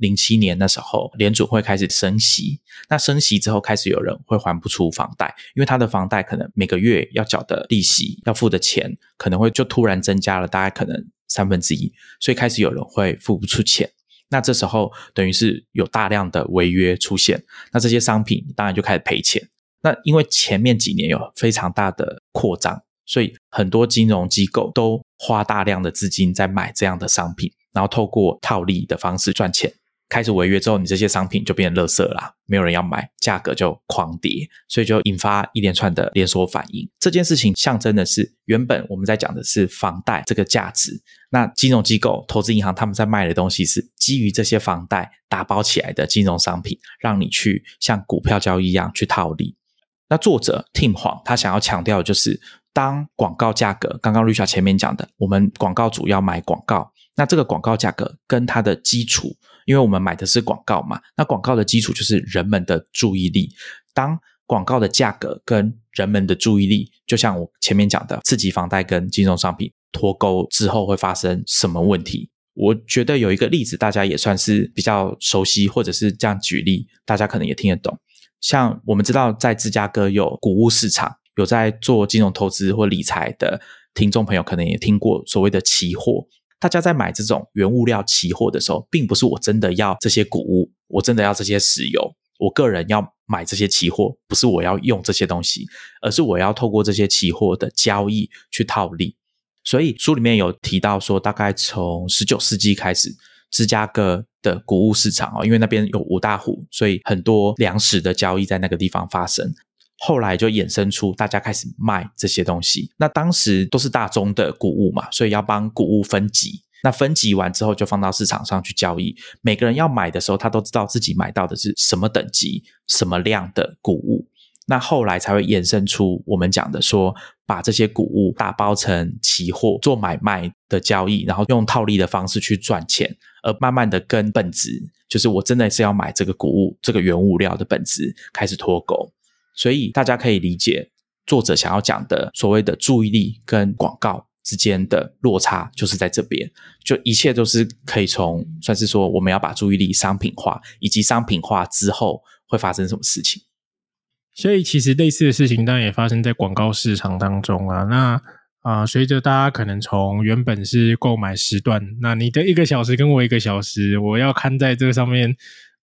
零七年那时候，联储会开始升息。那升息之后，开始有人会还不出房贷，因为他的房贷可能每个月要缴的利息、要付的钱，可能会就突然增加了，大概可能三分之一，所以开始有人会付不出钱。那这时候等于是有大量的违约出现，那这些商品当然就开始赔钱。那因为前面几年有非常大的扩张，所以很多金融机构都花大量的资金在买这样的商品，然后透过套利的方式赚钱。开始违约之后，你这些商品就变成垃圾啦，没有人要买，价格就狂跌，所以就引发一连串的连锁反应。这件事情象征的是，原本我们在讲的是房贷这个价值，那金融机构、投资银行他们在卖的东西是基于这些房贷打包起来的金融商品，让你去像股票交易一样去套利。那作者 Tim 黄他想要强调的就是，当广告价格，刚刚 Lisa 前面讲的，我们广告主要买广告，那这个广告价格跟它的基础。因为我们买的是广告嘛，那广告的基础就是人们的注意力。当广告的价格跟人们的注意力，就像我前面讲的，刺激房贷跟金融商品脱钩之后会发生什么问题？我觉得有一个例子，大家也算是比较熟悉，或者是这样举例，大家可能也听得懂。像我们知道，在芝加哥有谷物市场，有在做金融投资或理财的听众朋友，可能也听过所谓的期货。大家在买这种原物料期货的时候，并不是我真的要这些谷物，我真的要这些石油。我个人要买这些期货，不是我要用这些东西，而是我要透过这些期货的交易去套利。所以书里面有提到说，大概从十九世纪开始，芝加哥的谷物市场哦，因为那边有五大湖，所以很多粮食的交易在那个地方发生。后来就衍生出大家开始卖这些东西。那当时都是大宗的谷物嘛，所以要帮谷物分级。那分级完之后，就放到市场上去交易。每个人要买的时候，他都知道自己买到的是什么等级、什么量的谷物。那后来才会衍生出我们讲的，说把这些谷物打包成期货做买卖的交易，然后用套利的方式去赚钱，而慢慢的跟本质，就是我真的是要买这个谷物、这个原物料的本质开始脱钩。所以大家可以理解作者想要讲的所谓的注意力跟广告。之间的落差就是在这边，就一切都是可以从算是说，我们要把注意力商品化，以及商品化之后会发生什么事情。所以，其实类似的事情当然也发生在广告市场当中啊。那啊，随着大家可能从原本是购买时段，那你的一个小时跟我一个小时，我要看在这个上面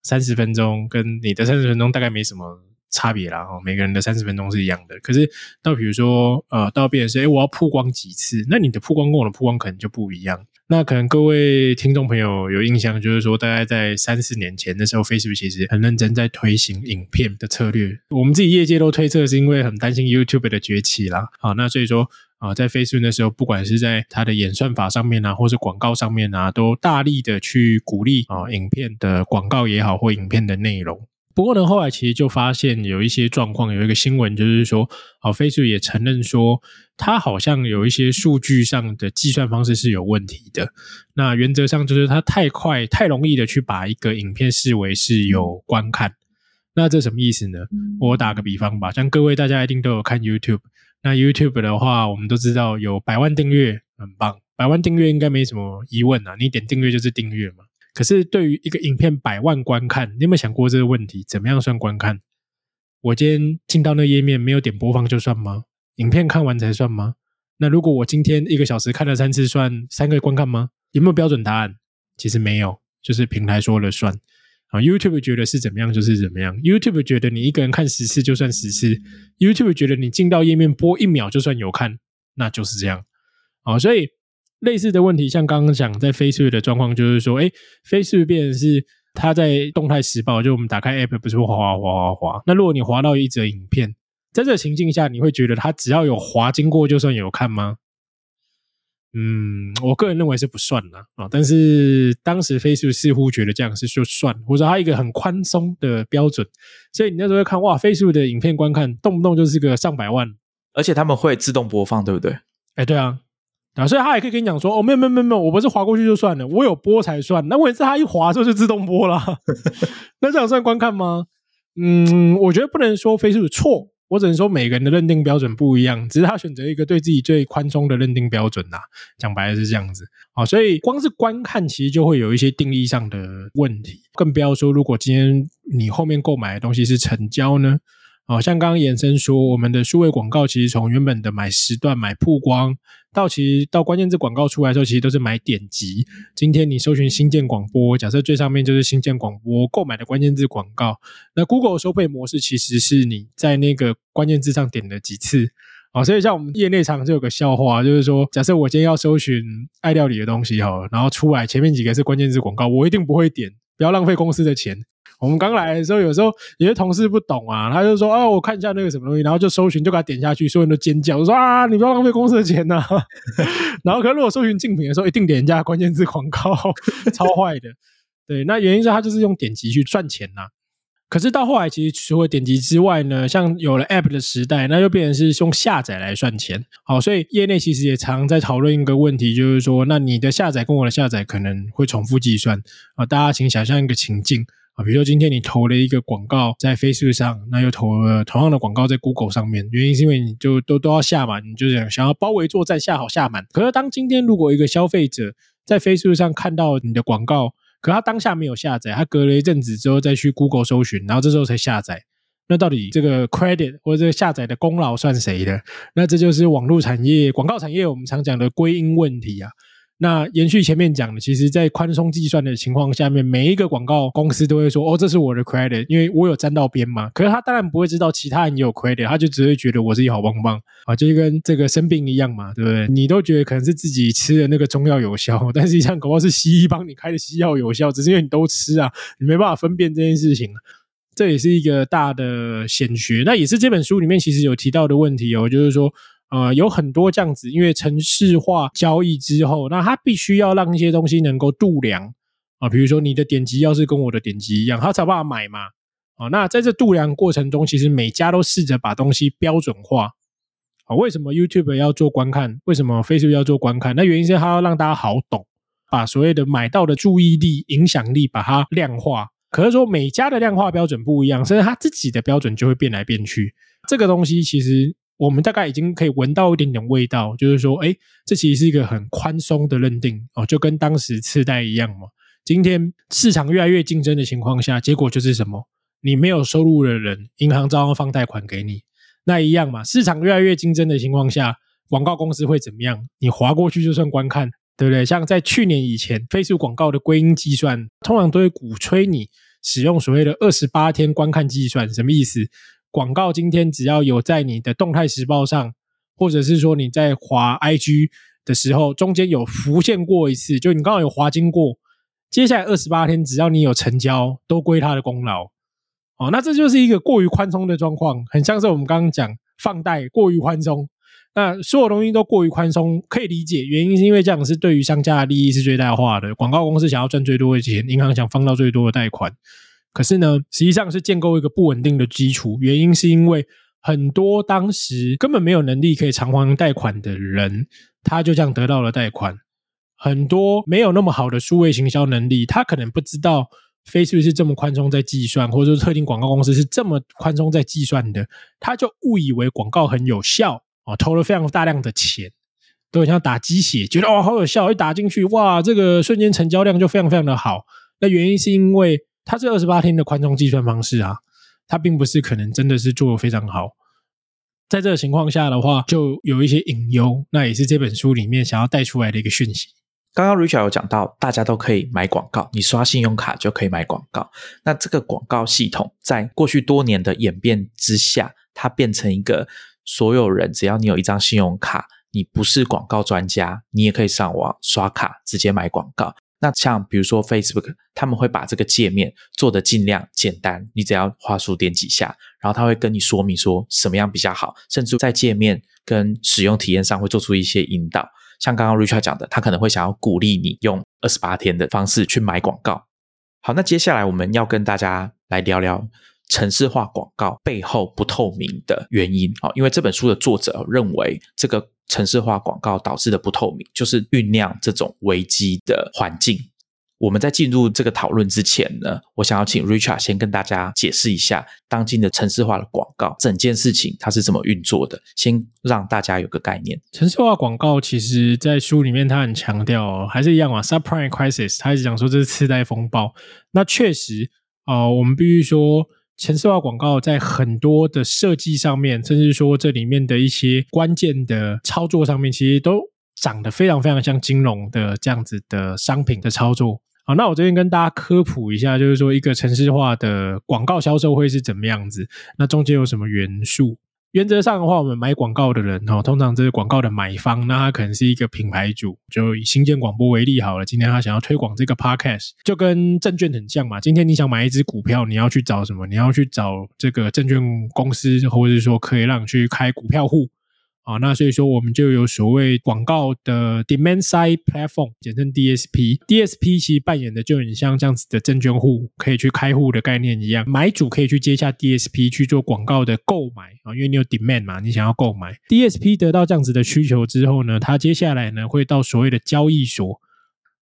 三十分钟，跟你的三十分钟大概没什么。差别啦，哦，每个人的三十分钟是一样的。可是到比如说，呃，到变成是，哎，我要曝光几次？那你的曝光跟我的曝光可能就不一样。那可能各位听众朋友有印象，就是说，大概在三四年前的时候，Facebook 其实很认真在推行影片的策略。我们自己业界都推测，是因为很担心 YouTube 的崛起啦。好，那所以说啊，在 Facebook 的时候，不管是在它的演算法上面啊，或是广告上面啊，都大力的去鼓励啊，影片的广告也好，或影片的内容。不过呢，后来其实就发现有一些状况，有一个新闻就是说，哦，Facebook 也承认说，它好像有一些数据上的计算方式是有问题的。那原则上就是它太快、太容易的去把一个影片视为是有观看。那这什么意思呢？我打个比方吧，像各位大家一定都有看 YouTube，那 YouTube 的话，我们都知道有百万订阅，很棒，百万订阅应该没什么疑问啊，你点订阅就是订阅嘛。可是，对于一个影片百万观看，你有没有想过这个问题？怎么样算观看？我今天进到那页面没有点播放就算吗？影片看完才算吗？那如果我今天一个小时看了三次，算三个观看吗？有没有标准答案？其实没有，就是平台说了算啊。YouTube 觉得是怎么样就是怎么样。YouTube 觉得你一个人看十次就算十次。YouTube 觉得你进到页面播一秒就算有看，那就是这样啊。所以。类似的问题，像刚刚讲在 Facebook 的状况，就是说，哎，Facebook 变成是它在动态时报，就我们打开 App 不是会滑滑滑滑滑。那如果你滑到一则影片，在这情境下，你会觉得它只要有滑经过就算有看吗？嗯，我个人认为是不算啦啊。但是当时 Facebook 似乎觉得这样是就算，或者它一个很宽松的标准，所以你那时候看哇，Facebook 的影片观看动不动就是个上百万，而且他们会自动播放，对不对？哎，对啊。啊，所以他也可以跟你讲说，哦，没有没有没有没有，我不是划过去就算了，我有播才算。那问题是，他一划之后就自动播了，那这样算观看吗？嗯，我觉得不能说非是错，我只能说每个人的认定标准不一样，只是他选择一个对自己最宽松的认定标准呐。讲白了是这样子。啊，所以光是观看其实就会有一些定义上的问题，更不要说如果今天你后面购买的东西是成交呢？哦，像刚刚延伸说，我们的数位广告其实从原本的买时段、买曝光，到其实到关键字广告出来的时候，其实都是买点击。今天你搜寻新建广播，假设最上面就是新建广播购买的关键字广告。那 Google 收费模式其实是你在那个关键字上点了几次。哦，所以像我们业内常就有个笑话，就是说，假设我今天要搜寻爱料理的东西哈，然后出来前面几个是关键字广告，我一定不会点，不要浪费公司的钱。我们刚来的时候，有时候有些同事不懂啊，他就说：“啊，我看一下那个什么东西，然后就搜寻，就给他点下去，所有人都尖叫，我说：啊，你不要浪费公司的钱呐！然后，可如果搜寻竞品的时候，一定点人家关键字广告，超坏的。对，那原因是他就是用点击去赚钱呐。可是到后来，其实除了点击之外呢，像有了 App 的时代，那就变成是用下载来赚钱。好，所以业内其实也常在讨论一个问题，就是说，那你的下载跟我的下载可能会重复计算啊？大家请想象一个情境。啊，比如说今天你投了一个广告在 Facebook 上，那又投了同样的广告在 Google 上面，原因是因为你就都都要下满，你就想想要包围作战下好下满。可是当今天如果一个消费者在 Facebook 上看到你的广告，可他当下没有下载，他隔了一阵子之后再去 Google 搜寻，然后这时候才下载，那到底这个 credit 或者这个下载的功劳算谁的？那这就是网络产业、广告产业我们常讲的归因问题啊。那延续前面讲的，其实，在宽松计算的情况下面，每一个广告公司都会说：“哦，这是我的 credit，因为我有沾到边嘛。”可是他当然不会知道其他人也有 credit，他就只会觉得我自己好棒棒啊，就跟这个生病一样嘛，对不对？你都觉得可能是自己吃的那个中药有效，但实际上恐怕是西医帮你开的西药有效，只是因为你都吃啊，你没办法分辨这件事情。这也是一个大的显学，那也是这本书里面其实有提到的问题哦，就是说。呃，有很多这样子，因为城市化交易之后，那它必须要让一些东西能够度量啊，比如说你的点击要是跟我的点击一样，它才办法买嘛。啊，那在这度量过程中，其实每家都试着把东西标准化啊。为什么 YouTube 要做观看？为什么 Facebook 要做观看？那原因是它要让大家好懂，把所谓的买到的注意力、影响力把它量化。可是说每家的量化标准不一样，甚至它自己的标准就会变来变去。这个东西其实。我们大概已经可以闻到一点点味道，就是说，哎，这其实是一个很宽松的认定哦，就跟当时次贷一样嘛。今天市场越来越竞争的情况下，结果就是什么？你没有收入的人，银行照样放贷款给你，那一样嘛。市场越来越竞争的情况下，广告公司会怎么样？你划过去就算观看，对不对？像在去年以前，Facebook 广告的归因计算，通常都会鼓吹你使用所谓的二十八天观看计算，什么意思？广告今天只要有在你的动态时报上，或者是说你在滑 IG 的时候，中间有浮现过一次，就你刚好有滑经过，接下来二十八天，只要你有成交，都归他的功劳。哦，那这就是一个过于宽松的状况，很像是我们刚刚讲放贷过于宽松。那所有东西都过于宽松，可以理解，原因是因为这样是对于商家的利益是最大化的，广告公司想要赚最多的钱，银行想放到最多的贷款。可是呢，实际上是建构一个不稳定的基础。原因是因为很多当时根本没有能力可以偿还贷款的人，他就这样得到了贷款。很多没有那么好的数位行销能力，他可能不知道 Facebook 是这么宽松在计算，或者说特定广告公司是这么宽松在计算的，他就误以为广告很有效啊，投了非常大量的钱，都像打鸡血，觉得哦好有效，一打进去哇，这个瞬间成交量就非常非常的好。那原因是因为。它这二十八天的宽松计算方式啊，它并不是可能真的是做的非常好。在这个情况下的话，就有一些隐忧，那也是这本书里面想要带出来的一个讯息。刚刚 Richard 有讲到，大家都可以买广告，你刷信用卡就可以买广告。那这个广告系统在过去多年的演变之下，它变成一个所有人只要你有一张信用卡，你不是广告专家，你也可以上网刷卡直接买广告。那像比如说 Facebook，他们会把这个界面做的尽量简单，你只要花数点几下，然后他会跟你说明说什么样比较好，甚至在界面跟使用体验上会做出一些引导。像刚刚 Richard 讲的，他可能会想要鼓励你用二十八天的方式去买广告。好，那接下来我们要跟大家来聊聊城市化广告背后不透明的原因啊，因为这本书的作者认为这个。城市化广告导致的不透明，就是酝酿这种危机的环境。我们在进入这个讨论之前呢，我想要请 Richard 先跟大家解释一下当今的城市化的广告整件事情它是怎么运作的，先让大家有个概念。城市化广告其实，在书里面他很强调，还是一样啊，subprime crisis，他一直讲说这是次贷风暴。那确实啊，我们必须说。城市化广告在很多的设计上面，甚至说这里面的一些关键的操作上面，其实都长得非常非常像金融的这样子的商品的操作。好，那我这边跟大家科普一下，就是说一个城市化的广告销售会是怎么样子，那中间有什么元素？原则上的话，我们买广告的人哦，通常这是广告的买方，那他可能是一个品牌主。就以新建广播为例好了，今天他想要推广这个 podcast，就跟证券很像嘛。今天你想买一只股票，你要去找什么？你要去找这个证券公司，或者是说可以让去开股票户。啊，那所以说我们就有所谓广告的 demand side platform，简称 DSP。DSP 其实扮演的就很像这样子的证券户可以去开户的概念一样，买主可以去接下 DSP 去做广告的购买啊，因为你有 demand 嘛，你想要购买 DSP 得到这样子的需求之后呢，它接下来呢会到所谓的交易所。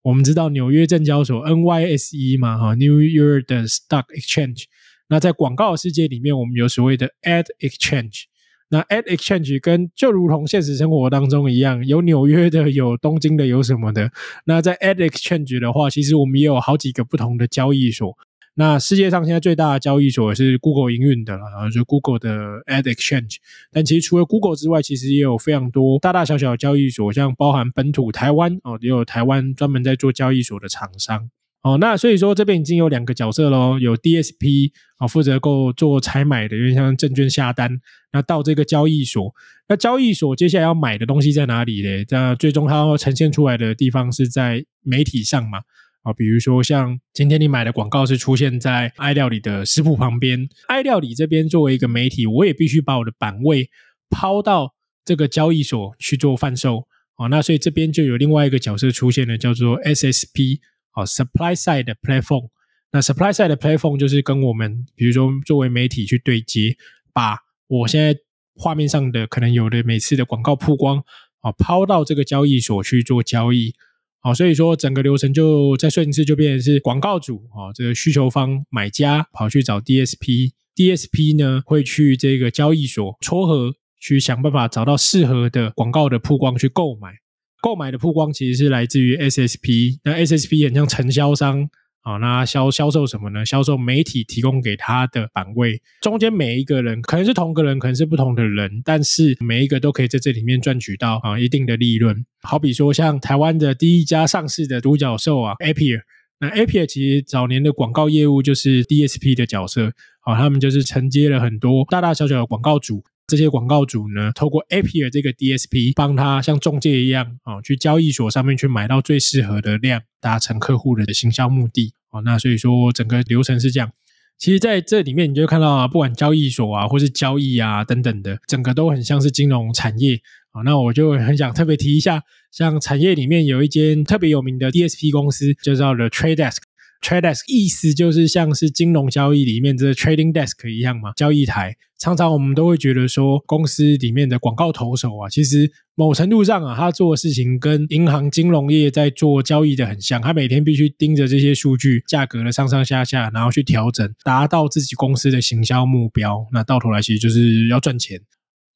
我们知道纽约证交所 NYSE 嘛，哈，New York Stock Exchange。那在广告世界里面，我们有所谓的 Ad Exchange。那 Ad Exchange 跟就如同现实生活当中一样，有纽约的，有东京的，有什么的。那在 Ad Exchange 的话，其实我们也有好几个不同的交易所。那世界上现在最大的交易所是 Google 营运的了，然后就 Google 的 Ad Exchange。但其实除了 Google 之外，其实也有非常多大大小小的交易所，像包含本土台湾哦，也有台湾专门在做交易所的厂商哦。那所以说这边已经有两个角色喽，有 DSP 啊，负责够做采买的，因为像证券下单。那到这个交易所，那交易所接下来要买的东西在哪里呢？那最终它要呈现出来的地方是在媒体上嘛？啊，比如说像今天你买的广告是出现在爱料理的食谱旁边，爱料理这边作为一个媒体，我也必须把我的版位抛到这个交易所去做贩售啊。那所以这边就有另外一个角色出现了，叫做 SSP 啊，Supply Side 的 Platform。那 Supply Side 的 Platform 就是跟我们比如说作为媒体去对接，把我现在画面上的可能有的每次的广告曝光啊，抛到这个交易所去做交易。好，所以说整个流程就在顺一次，就变成是广告主啊，这个需求方买家跑去找 DSP，DSP 呢会去这个交易所撮合，去想办法找到适合的广告的曝光去购买，购买的曝光其实是来自于 SSP，那 SSP 很像承销商。好，那销销售什么呢？销售媒体提供给他的版位，中间每一个人可能是同个人，可能是不同的人，但是每一个都可以在这里面赚取到啊一定的利润。好比说，像台湾的第一家上市的独角兽啊，Appier，那 Appier 其实早年的广告业务就是 DSP 的角色，好，他们就是承接了很多大大小小的广告主。这些广告主呢，透过 Appier 这个 DSP 帮他像中介一样啊，去交易所上面去买到最适合的量，达成客户的行销目的啊。那所以说整个流程是这样。其实在这里面，你就看到啊，不管交易所啊，或是交易啊等等的，整个都很像是金融产业啊。那我就很想特别提一下，像产业里面有一间特别有名的 DSP 公司，就叫 The Trade Desk。Trade desk 意思就是像是金融交易里面这 trading desk 一样嘛，交易台。常常我们都会觉得说，公司里面的广告投手啊，其实某程度上啊，他做的事情跟银行金融业在做交易的很像。他每天必须盯着这些数据，价格的上上下下，然后去调整，达到自己公司的行销目标。那到头来其实就是要赚钱。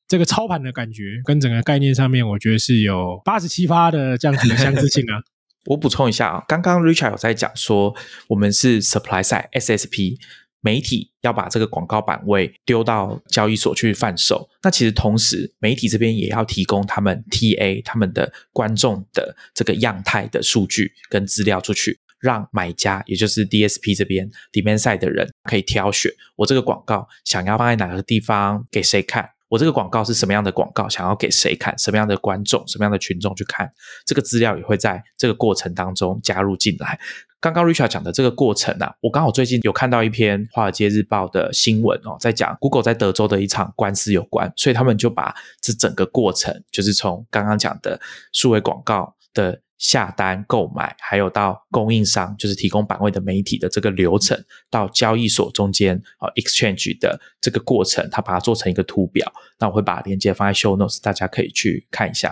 这个操盘的感觉跟整个概念上面，我觉得是有八十七发的这样子的相似性啊。我补充一下啊，刚刚 Richard 有在讲说，我们是 supply side SSP 媒体要把这个广告版位丢到交易所去贩售。那其实同时，媒体这边也要提供他们 TA 他们的观众的这个样态的数据跟资料出去，让买家也就是 DSP 这边 demand side 的人可以挑选我这个广告想要放在哪个地方给谁看。我这个广告是什么样的广告？想要给谁看？什么样的观众？什么样的群众去看？这个资料也会在这个过程当中加入进来。刚刚 Richard 讲的这个过程啊，我刚好最近有看到一篇《华尔街日报》的新闻哦，在讲 Google 在德州的一场官司有关，所以他们就把这整个过程，就是从刚刚讲的数位广告的。下单购买，还有到供应商，就是提供版位的媒体的这个流程，到交易所中间啊，exchange 的这个过程，它把它做成一个图表。那我会把链接放在 show notes，大家可以去看一下。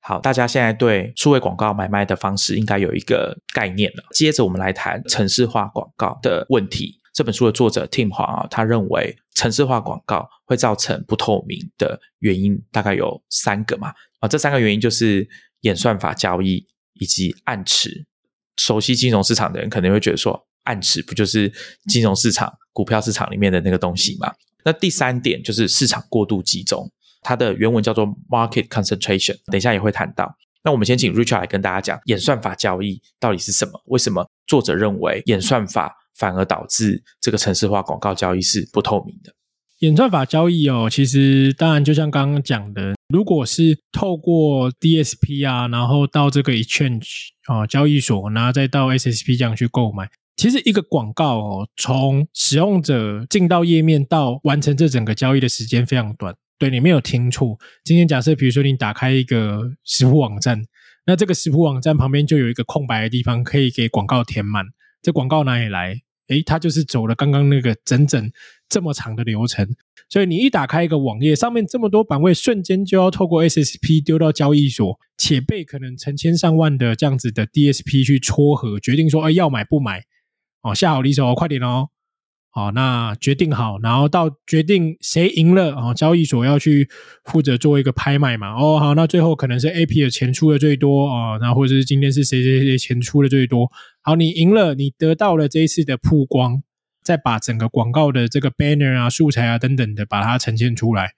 好，大家现在对数位广告买卖的方式应该有一个概念了。接着我们来谈城市化广告的问题。这本书的作者 Tim 黄啊，他认为城市化广告会造成不透明的原因大概有三个嘛啊，这三个原因就是演算法交易以及暗池。熟悉金融市场的人可能会觉得说，暗池不就是金融市场、股票市场里面的那个东西吗？那第三点就是市场过度集中，它的原文叫做 market concentration，等一下也会谈到。那我们先请 Richard 来跟大家讲演算法交易到底是什么？为什么作者认为演算法？反而导致这个城市化广告交易是不透明的。演算法交易哦，其实当然就像刚刚讲的，如果是透过 DSP 啊，然后到这个 Exchange 啊交易所，然后再到 SSP 这样去购买，其实一个广告哦，从使用者进到页面到完成这整个交易的时间非常短。对你没有听错，今天假设比如说你打开一个食谱网站，那这个食谱网站旁边就有一个空白的地方可以给广告填满，这广告哪里来？诶，他就是走了刚刚那个整整这么长的流程。所以你一打开一个网页，上面这么多版位，瞬间就要透过 SSP 丢到交易所，且被可能成千上万的这样子的 DSP 去撮合，决定说，哎，要买不买？哦，下好离手哦，快点哦！好，那决定好，然后到决定谁赢了啊？交易所要去负责做一个拍卖嘛？哦，好，那最后可能是 A P 的钱出的最多啊，那或者是今天是谁谁谁钱出的最多？好，你赢了，你得到了这一次的曝光，再把整个广告的这个 banner 啊、素材啊等等的把它呈现出来，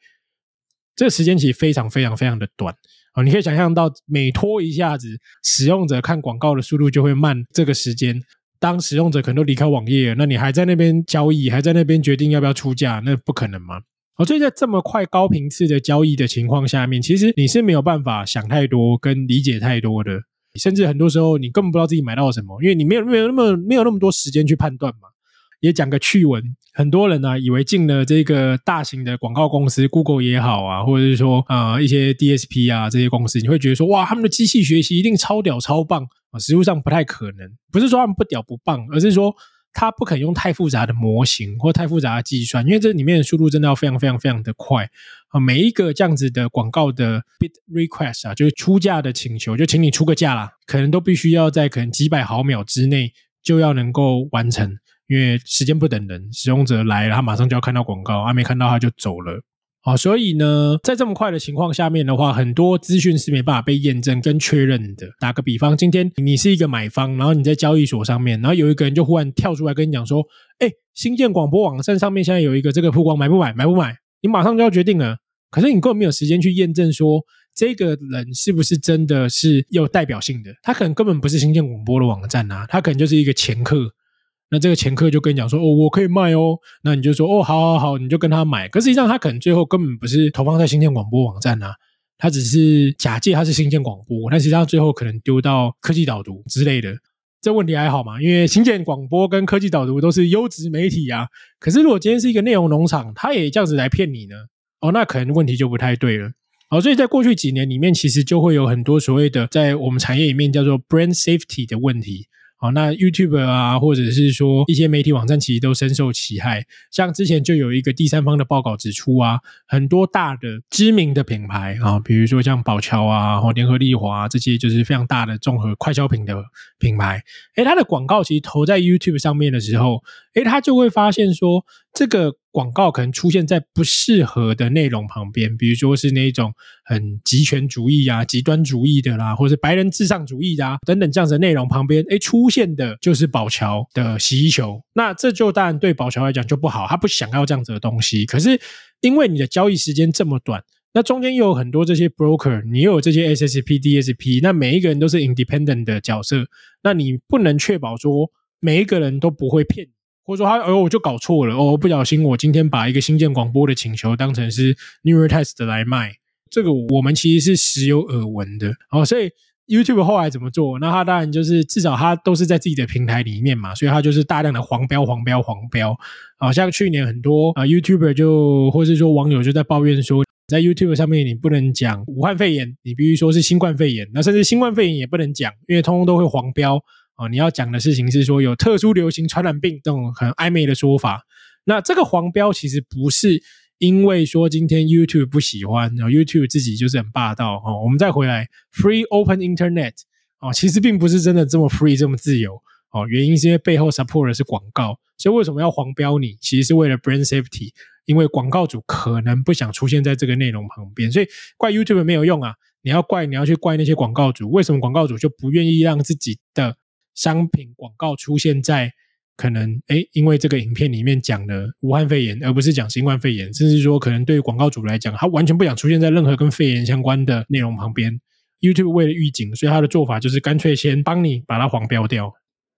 这个时间其实非常非常非常的短啊！你可以想象到，每拖一下子，使用者看广告的速度就会慢，这个时间。当使用者可能都离开网页，那你还在那边交易，还在那边决定要不要出价，那不可能吗？哦，所以在这么快高频次的交易的情况下面，其实你是没有办法想太多跟理解太多的，甚至很多时候你根本不知道自己买到了什么，因为你没有没有那么没有那么多时间去判断嘛。也讲个趣闻，很多人呢以为进了这个大型的广告公司，Google 也好啊，或者是说啊一些 DSP 啊这些公司，你会觉得说哇，他们的机器学习一定超屌超棒啊，实际上不太可能。不是说他们不屌不棒，而是说他不肯用太复杂的模型或太复杂的计算，因为这里面的速度真的要非常非常非常的快啊。每一个这样子的广告的 bit request 啊，就是出价的请求，就请你出个价啦，可能都必须要在可能几百毫秒之内就要能够完成。因为时间不等人，使用者来了，他马上就要看到广告，还没看到他就走了。啊，所以呢，在这么快的情况下面的话，很多资讯是没办法被验证跟确认的。打个比方，今天你是一个买方，然后你在交易所上面，然后有一个人就忽然跳出来跟你讲说：“哎，新建广播网站上面现在有一个这个曝光，买不买？买不买？你马上就要决定了。可是你根本没有时间去验证说这个人是不是真的是有代表性的，他可能根本不是新建广播的网站啊，他可能就是一个前客。”那这个前客就跟你讲说，哦，我可以卖哦。那你就说，哦，好好好，你就跟他买。可实际上，他可能最后根本不是投放在新建广播网站呐，他只是假借他是新建广播，但实际上最后可能丢到科技导读之类的。这问题还好嘛？因为新建广播跟科技导读都是优质媒体啊。可是如果今天是一个内容农场，他也这样子来骗你呢？哦，那可能问题就不太对了。好，所以在过去几年里面，其实就会有很多所谓的在我们产业里面叫做 brand safety 的问题。好，那 YouTube 啊，或者是说一些媒体网站，其实都深受其害。像之前就有一个第三方的报告指出啊，很多大的知名的品牌啊，比如说像宝乔啊，或联合利华这些，就是非常大的综合快消品的品牌。诶，它的广告其实投在 YouTube 上面的时候，诶，它就会发现说这个。广告可能出现在不适合的内容旁边，比如说是那种很极权主义啊、极端主义的啦，或者是白人至上主义的啊等等这样子的内容旁边，哎，出现的就是宝乔的洗衣球。那这就当然对宝乔来讲就不好，他不想要这样子的东西。可是因为你的交易时间这么短，那中间又有很多这些 broker，你又有这些 SSP、DSP，那每一个人都是 independent 的角色，那你不能确保说每一个人都不会骗。或者说他，哦，我就搞错了，哦，不小心，我今天把一个新建广播的请求当成是 New Test 来卖，这个我们其实是时有耳闻的。哦，所以 YouTube 后来怎么做？那他当然就是至少他都是在自己的平台里面嘛，所以他就是大量的黄标、黄标、黄标。啊，像去年很多啊 YouTuber 就，或是说网友就在抱怨说，在 YouTube 上面你不能讲武汉肺炎，你必须说是新冠肺炎，那甚至新冠肺炎也不能讲，因为通通都会黄标。哦，你要讲的事情是说有特殊流行传染病这种很暧昧的说法。那这个黄标其实不是因为说今天 YouTube 不喜欢，然后 YouTube 自己就是很霸道哦。我们再回来，Free Open Internet 哦，其实并不是真的这么 free 这么自由哦。原因是因为背后 support 的是广告，所以为什么要黄标你？其实是为了 brand safety，因为广告主可能不想出现在这个内容旁边，所以怪 YouTube 没有用啊。你要怪，你要去怪那些广告主，为什么广告主就不愿意让自己的商品广告出现在可能哎，因为这个影片里面讲了武汉肺炎，而不是讲新冠肺炎，甚至说可能对于广告主来讲，他完全不想出现在任何跟肺炎相关的内容旁边。YouTube 为了预警，所以他的做法就是干脆先帮你把它黄标掉。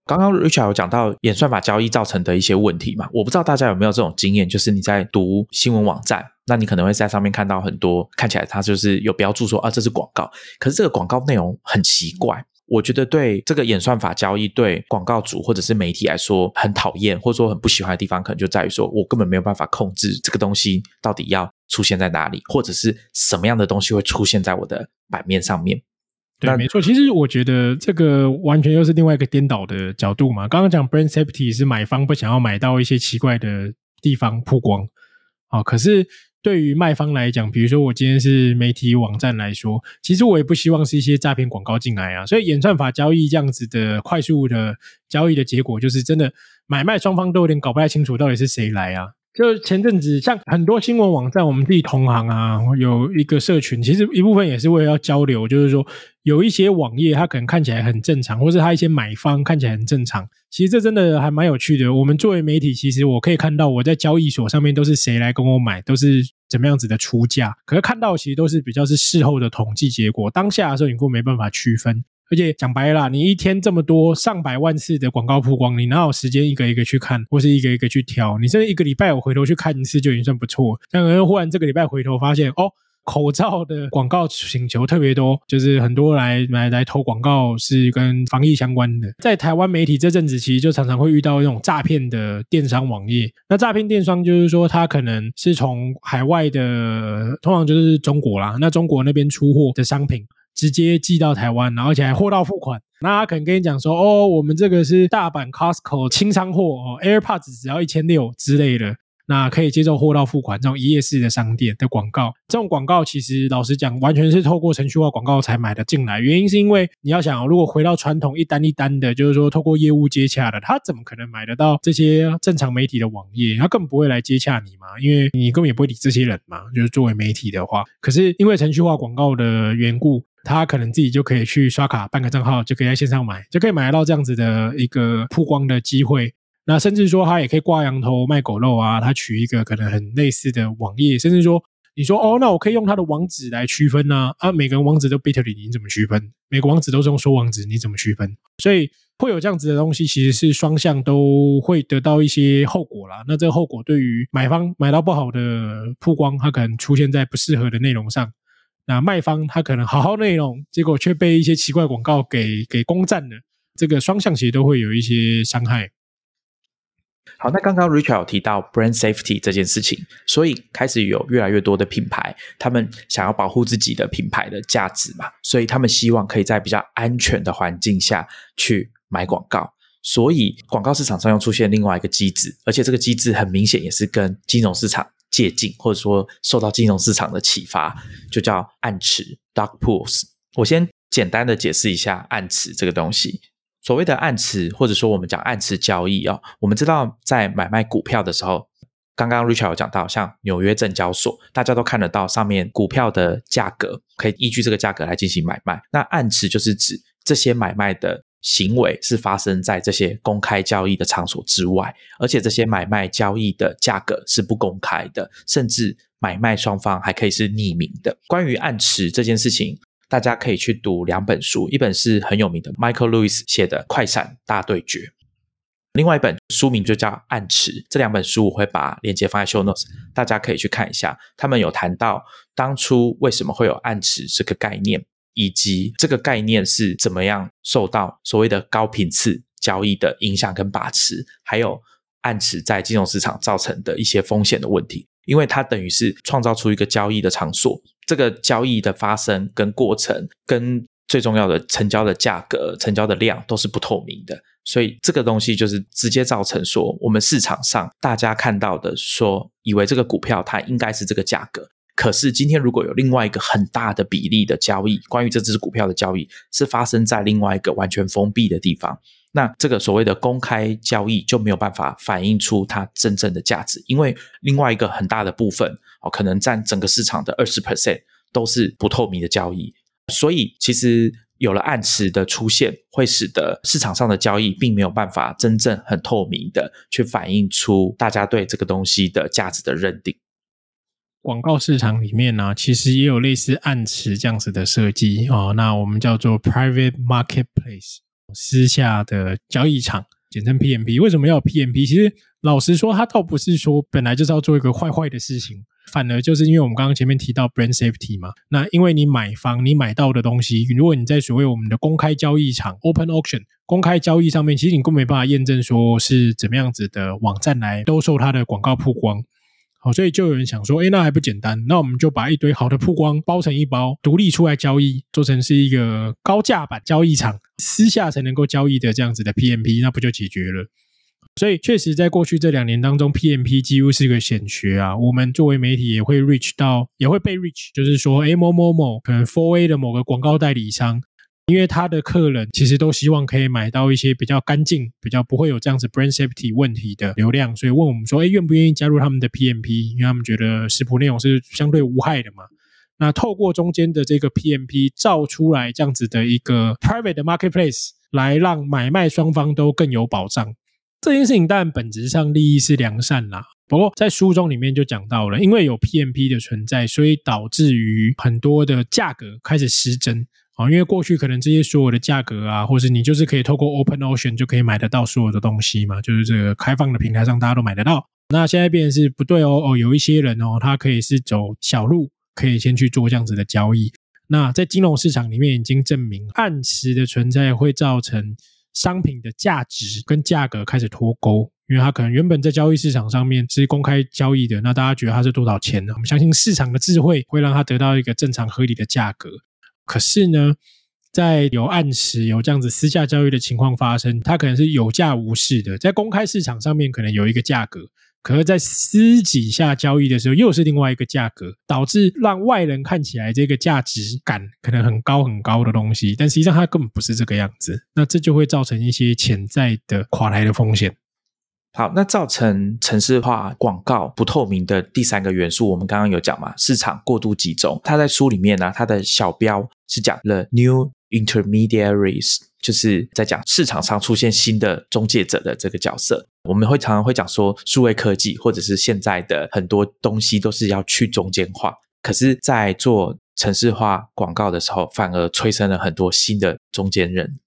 刚刚 Richard 有讲到演算法交易造成的一些问题嘛？我不知道大家有没有这种经验，就是你在读新闻网站，那你可能会在上面看到很多看起来它就是有标注说啊这是广告，可是这个广告内容很奇怪。我觉得对这个演算法交易，对广告主或者是媒体来说很讨厌，或者说很不喜欢的地方，可能就在于说我根本没有办法控制这个东西到底要出现在哪里，或者是什么样的东西会出现在我的版面上面。对，没错。其实我觉得这个完全又是另外一个颠倒的角度嘛。刚刚讲 brand safety 是买方不想要买到一些奇怪的地方曝光，啊，可是。对于卖方来讲，比如说我今天是媒体网站来说，其实我也不希望是一些诈骗广告进来啊。所以演算法交易这样子的快速的交易的结果，就是真的买卖双方都有点搞不太清楚到底是谁来啊。就前阵子，像很多新闻网站，我们自己同行啊，有一个社群，其实一部分也是为了要交流，就是说有一些网页它可能看起来很正常，或是它一些买方看起来很正常，其实这真的还蛮有趣的。我们作为媒体，其实我可以看到我在交易所上面都是谁来跟我买，都是怎么样子的出价，可是看到其实都是比较是事后的统计结果，当下的时候你根本没办法区分。而且讲白了，你一天这么多上百万次的广告曝光，你哪有时间一个一个去看，或是一个一个去挑？你这一个礼拜我回头去看一次就已经算不错。但可能忽然这个礼拜回头发现，哦，口罩的广告请求特别多，就是很多来来来投广告是跟防疫相关的。在台湾媒体这阵子，其实就常常会遇到那种诈骗的电商网页。那诈骗电商就是说，他可能是从海外的，通常就是中国啦，那中国那边出货的商品。直接寄到台湾，然后而且还货到付款。那他可能跟你讲说：“哦，我们这个是大阪 Costco 清仓货哦，AirPods 只要一千六之类的，那可以接受货到付款这种一页式的商店的广告。这种广告其实老实讲，完全是透过程序化广告才买的进来。原因是因为你要想，如果回到传统一单一单的，就是说透过业务接洽的，他怎么可能买得到这些正常媒体的网页？他根本不会来接洽你嘛，因为你根本也不会理这些人嘛。就是作为媒体的话，可是因为程序化广告的缘故。他可能自己就可以去刷卡办个账号，就可以在线上买，就可以买到这样子的一个曝光的机会。那甚至说他也可以挂羊头卖狗肉啊，他取一个可能很类似的网页，甚至说你说哦，那我可以用他的网址来区分呢？啊，每个人网址都 Bitly，你怎么区分？每个网址都是用说网址，你怎么区分？所以会有这样子的东西，其实是双向都会得到一些后果啦。那这个后果对于买方买到不好的曝光，它可能出现在不适合的内容上。那卖方他可能好好内容，结果却被一些奇怪广告给给攻占了，这个双向其实都会有一些伤害。好，那刚刚 Richard 提到 brand safety 这件事情，所以开始有越来越多的品牌，他们想要保护自己的品牌的价值嘛，所以他们希望可以在比较安全的环境下去买广告，所以广告市场上又出现另外一个机制，而且这个机制很明显也是跟金融市场。借鉴或者说受到金融市场的启发，就叫暗池 （dark pools）。我先简单的解释一下暗池这个东西。所谓的暗池，或者说我们讲暗池交易啊，我们知道在买卖股票的时候，刚刚 Richard 有讲到，像纽约证交所，大家都看得到上面股票的价格，可以依据这个价格来进行买卖。那暗池就是指这些买卖的。行为是发生在这些公开交易的场所之外，而且这些买卖交易的价格是不公开的，甚至买卖双方还可以是匿名的。关于暗池这件事情，大家可以去读两本书，一本是很有名的 Michael Lewis 写的《快闪大对决》，另外一本书名就叫《暗池》。这两本书我会把链接放在 Show Notes，大家可以去看一下。他们有谈到当初为什么会有暗池这个概念。以及这个概念是怎么样受到所谓的高频次交易的影响跟把持，还有暗池在金融市场造成的一些风险的问题，因为它等于是创造出一个交易的场所，这个交易的发生跟过程，跟最重要的成交的价格、成交的量都是不透明的，所以这个东西就是直接造成说，我们市场上大家看到的说，以为这个股票它应该是这个价格。可是今天如果有另外一个很大的比例的交易，关于这只股票的交易是发生在另外一个完全封闭的地方，那这个所谓的公开交易就没有办法反映出它真正的价值，因为另外一个很大的部分哦，可能占整个市场的二十 percent 都是不透明的交易，所以其实有了暗池的出现，会使得市场上的交易并没有办法真正很透明的去反映出大家对这个东西的价值的认定。广告市场里面呢，其实也有类似暗池这样子的设计哦。那我们叫做 private marketplace，私下的交易场，简称 PMP。为什么要 PMP？其实老实说，它倒不是说本来就是要做一个坏坏的事情，反而就是因为我们刚刚前面提到 brand safety 嘛。那因为你买方你买到的东西，如果你在所谓我们的公开交易场 open auction 公开交易上面，其实你根本没办法验证说是怎么样子的网站来兜售它的广告曝光。好，所以就有人想说，哎，那还不简单？那我们就把一堆好的曝光包成一包，独立出来交易，做成是一个高价版交易场，私下才能够交易的这样子的 PMP，那不就解决了？所以确实，在过去这两年当中，PMP 几乎是个显学啊。我们作为媒体也会 reach 到，也会被 reach，就是说，哎，某某某可能 Four A 的某个广告代理商，因为他的客人其实都希望可以买到一些比较干净、比较不会有这样子 brand safety 问题的流量，所以问我们说，哎，愿不愿意加入他们的 PMP？因为他们觉得食谱内容是相对无害的嘛。那透过中间的这个 PMP 造出来这样子的一个 private marketplace，来让买卖双方都更有保障。这件事情当然本质上利益是良善啦，不过在书中里面就讲到了，因为有 PMP 的存在，所以导致于很多的价格开始失真啊。因为过去可能这些所有的价格啊，或者你就是可以透过 Open Ocean 就可以买得到所有的东西嘛，就是这个开放的平台上大家都买得到。那现在变成是不对哦哦，有一些人哦，他可以是走小路，可以先去做这样子的交易。那在金融市场里面已经证明暗池的存在会造成。商品的价值跟价格开始脱钩，因为它可能原本在交易市场上面是公开交易的，那大家觉得它是多少钱呢？我们相信市场的智慧会让它得到一个正常合理的价格。可是呢，在有暗时有这样子私下交易的情况发生，它可能是有价无市的，在公开市场上面可能有一个价格。可是，在私底下交易的时候，又是另外一个价格，导致让外人看起来这个价值感可能很高很高的东西，但实际上它根本不是这个样子。那这就会造成一些潜在的垮台的风险。好，那造成城市化广告不透明的第三个元素，我们刚刚有讲嘛？市场过度集中。它在书里面呢，它的小标是讲 the new intermediaries，就是在讲市场上出现新的中介者的这个角色。我们会常常会讲说，数位科技或者是现在的很多东西都是要去中间化。可是，在做城市化广告的时候，反而催生了很多新的中间人。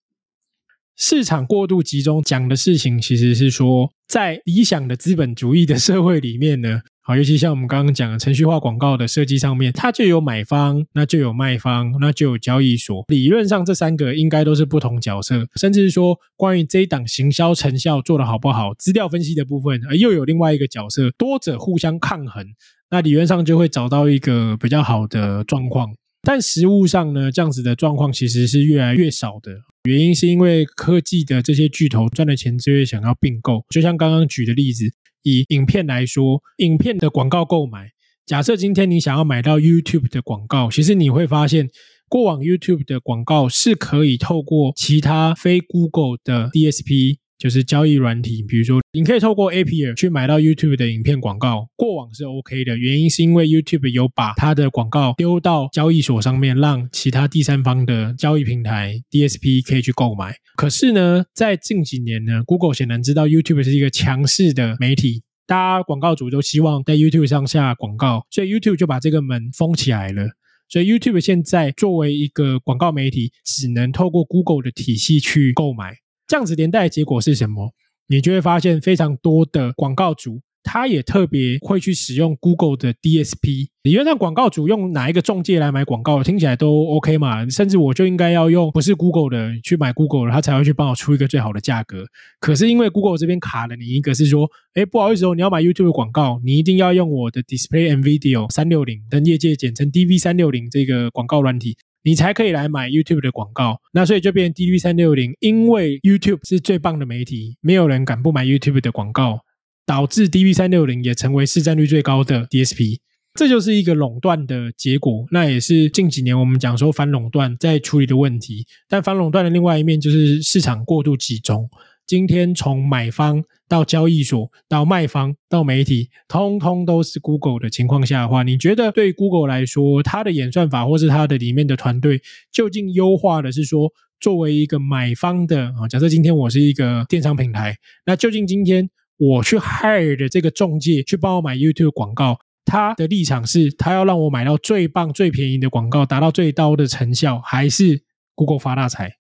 市场过度集中讲的事情，其实是说，在理想的资本主义的社会里面呢。好，尤其像我们刚刚讲的程序化广告的设计上面，它就有买方，那就有卖方，那就有交易所。理论上，这三个应该都是不同角色，甚至是说，关于这一档行销成效做得好不好，资料分析的部分，而又有另外一个角色，多者互相抗衡，那理论上就会找到一个比较好的状况。但实物上呢，这样子的状况其实是越来越少的。原因是因为科技的这些巨头赚的钱就会想要并购，就像刚刚举的例子。以影片来说，影片的广告购买，假设今天你想要买到 YouTube 的广告，其实你会发现，过往 YouTube 的广告是可以透过其他非 Google 的 DSP。就是交易软体，比如说你可以透过 API 去买到 YouTube 的影片广告，过往是 OK 的。原因是因为 YouTube 有把它的广告丢到交易所上面，让其他第三方的交易平台 DSP 可以去购买。可是呢，在近几年呢，Google 显然知道 YouTube 是一个强势的媒体，大家广告主都希望在 YouTube 上下广告，所以 YouTube 就把这个门封起来了。所以 YouTube 现在作为一个广告媒体，只能透过 Google 的体系去购买。这样子连带的结果是什么？你就会发现非常多的广告主，他也特别会去使用 Google 的 DSP。理论上，广告主用哪一个中介来买广告，听起来都 OK 嘛？甚至我就应该要用不是 Google 的去买 Google 的，他才会去帮我出一个最好的价格。可是因为 Google 这边卡了你一个，是说，哎，不好意思哦，你要买 YouTube 广告，你一定要用我的 Display and Video 三六零，跟业界简称 DV 三六零这个广告软体。你才可以来买 YouTube 的广告，那所以就变 DV 三六零，因为 YouTube 是最棒的媒体，没有人敢不买 YouTube 的广告，导致 DV 三六零也成为市占率最高的 DSP，这就是一个垄断的结果。那也是近几年我们讲说反垄断在处理的问题，但反垄断的另外一面就是市场过度集中。今天从买方到交易所到卖方到媒体，通通都是 Google 的情况下的话，你觉得对 Google 来说，它的演算法或是它的里面的团队，究竟优化的是说，作为一个买方的啊，假设今天我是一个电商平台，那究竟今天我去 hire 的这个中介去帮我买 YouTube 广告，他的立场是他要让我买到最棒最便宜的广告，达到最高的成效，还是 Google 发大财？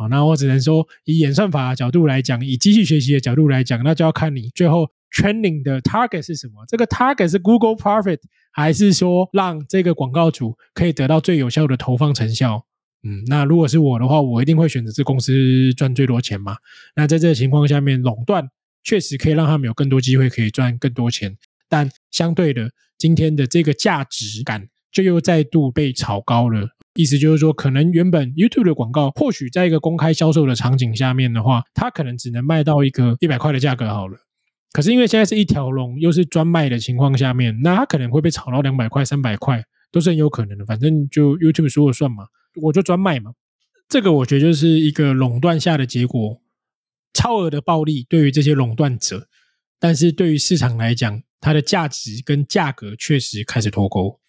啊，那我只能说，以演算法的角度来讲，以机器学习的角度来讲，那就要看你最后 training 的 target 是什么。这个 target 是 Google profit，还是说让这个广告主可以得到最有效的投放成效？嗯，那如果是我的话，我一定会选择这公司赚最多钱嘛。那在这个情况下面，垄断确实可以让他们有更多机会可以赚更多钱。但相对的，今天的这个价值感就又再度被炒高了。意思就是说，可能原本 YouTube 的广告，或许在一个公开销售的场景下面的话，它可能只能卖到一个一百块的价格好了。可是因为现在是一条龙，又是专卖的情况下面，那它可能会被炒到两百块、三百块，都是很有可能的。反正就 YouTube 说了算嘛，我就专卖嘛。这个我觉得就是一个垄断下的结果，超额的暴利对于这些垄断者，但是对于市场来讲，它的价值跟价格确实开始脱钩。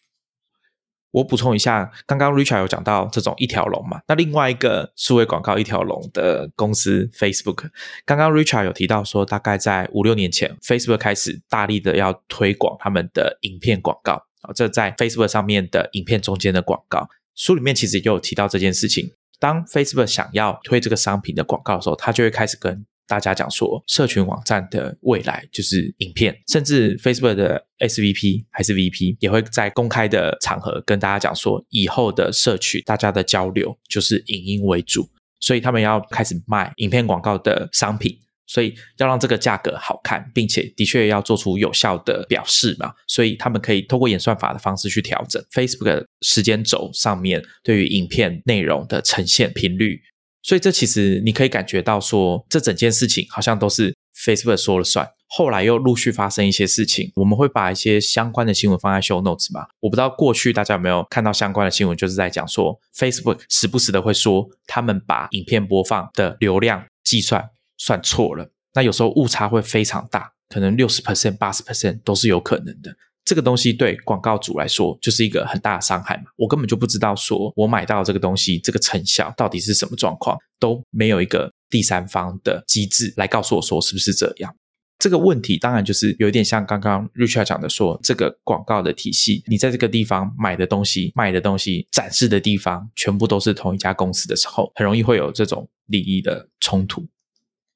我补充一下，刚刚 Richard 有讲到这种一条龙嘛？那另外一个数位广告一条龙的公司 Facebook，刚刚 Richard 有提到说，大概在五六年前，Facebook 开始大力的要推广他们的影片广告啊，这在 Facebook 上面的影片中间的广告，书里面其实也有提到这件事情。当 Facebook 想要推这个商品的广告的时候，他就会开始跟大家讲说，社群网站的未来就是影片，甚至 Facebook 的 SVP 还是 VP 也会在公开的场合跟大家讲说，以后的社区大家的交流就是影音为主，所以他们要开始卖影片广告的商品。所以要让这个价格好看，并且的确要做出有效的表示嘛，所以他们可以通过演算法的方式去调整 Facebook 时间轴上面对于影片内容的呈现频率。所以这其实你可以感觉到说，这整件事情好像都是 Facebook 说了算。后来又陆续发生一些事情，我们会把一些相关的新闻放在 Show Notes 嘛。我不知道过去大家有没有看到相关的新闻，就是在讲说 Facebook 时不时的会说他们把影片播放的流量计算。算错了，那有时候误差会非常大，可能六十 percent、八十 percent 都是有可能的。这个东西对广告主来说就是一个很大的伤害嘛。我根本就不知道说我买到这个东西，这个成效到底是什么状况，都没有一个第三方的机制来告诉我说是不是这样。这个问题当然就是有一点像刚刚 Richard 讲的，说这个广告的体系，你在这个地方买的东西、卖的东西、展示的地方，全部都是同一家公司的时候，很容易会有这种利益的冲突。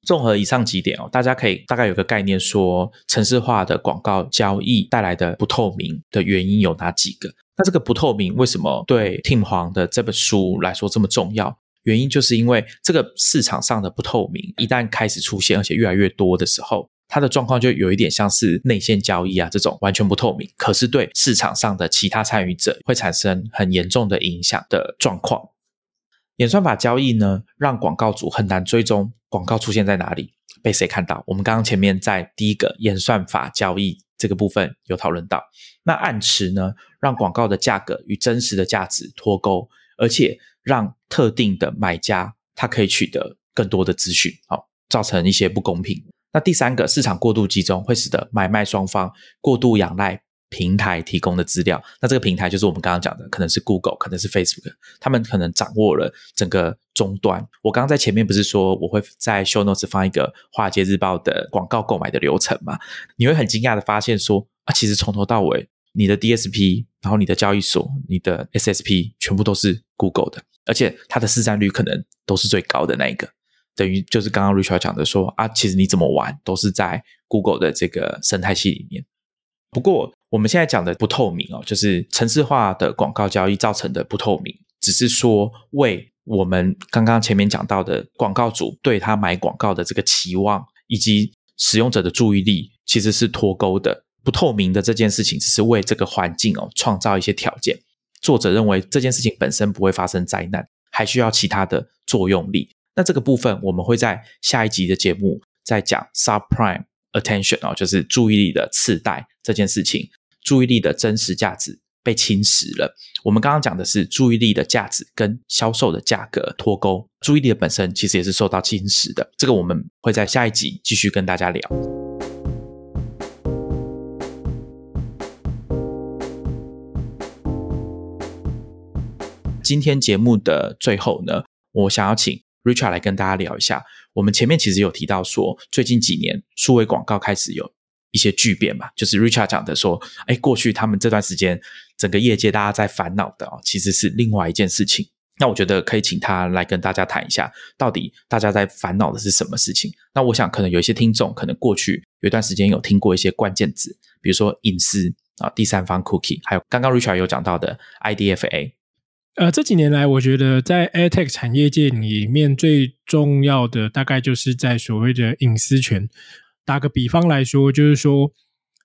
综合以上几点哦，大家可以大概有个概念，说城市化的广告交易带来的不透明的原因有哪几个？那这个不透明为什么对 Tim 黄的这本书来说这么重要？原因就是因为这个市场上的不透明一旦开始出现，而且越来越多的时候，它的状况就有一点像是内线交易啊这种完全不透明，可是对市场上的其他参与者会产生很严重的影响的状况。演算法交易呢，让广告主很难追踪广告出现在哪里，被谁看到。我们刚刚前面在第一个演算法交易这个部分有讨论到，那暗池呢，让广告的价格与真实的价值脱钩，而且让特定的买家他可以取得更多的资讯，好，造成一些不公平。那第三个，市场过度集中会使得买卖双方过度仰赖。平台提供的资料，那这个平台就是我们刚刚讲的，可能是 Google，可能是 Facebook，他们可能掌握了整个终端。我刚刚在前面不是说我会在 Show Notes 放一个华尔街日报的广告购买的流程吗？你会很惊讶的发现说啊，其实从头到尾，你的 DSP，然后你的交易所，你的 SSP，全部都是 Google 的，而且它的市占率可能都是最高的那一个，等于就是刚刚 Richard 讲的说啊，其实你怎么玩都是在 Google 的这个生态系里面。不过，我们现在讲的不透明哦，就是城市化的广告交易造成的不透明，只是说为我们刚刚前面讲到的广告主对他买广告的这个期望以及使用者的注意力，其实是脱钩的。不透明的这件事情，只是为这个环境哦创造一些条件。作者认为这件事情本身不会发生灾难，还需要其他的作用力。那这个部分我们会在下一集的节目再讲 subprime。attention 哦，就是注意力的次贷这件事情，注意力的真实价值被侵蚀了。我们刚刚讲的是注意力的价值跟销售的价格脱钩，注意力的本身其实也是受到侵蚀的。这个我们会在下一集继续跟大家聊。今天节目的最后呢，我想要请 Richard 来跟大家聊一下。我们前面其实有提到说，最近几年数位广告开始有一些巨变嘛，就是 Richard 讲的说，哎，过去他们这段时间整个业界大家在烦恼的哦，其实是另外一件事情。那我觉得可以请他来跟大家谈一下，到底大家在烦恼的是什么事情？那我想可能有一些听众可能过去有一段时间有听过一些关键字，比如说隐私啊、第三方 cookie，还有刚刚 Richard 有讲到的 IDFA。呃，这几年来，我觉得在 AirTag 产业界里面最重要的，大概就是在所谓的隐私权。打个比方来说，就是说，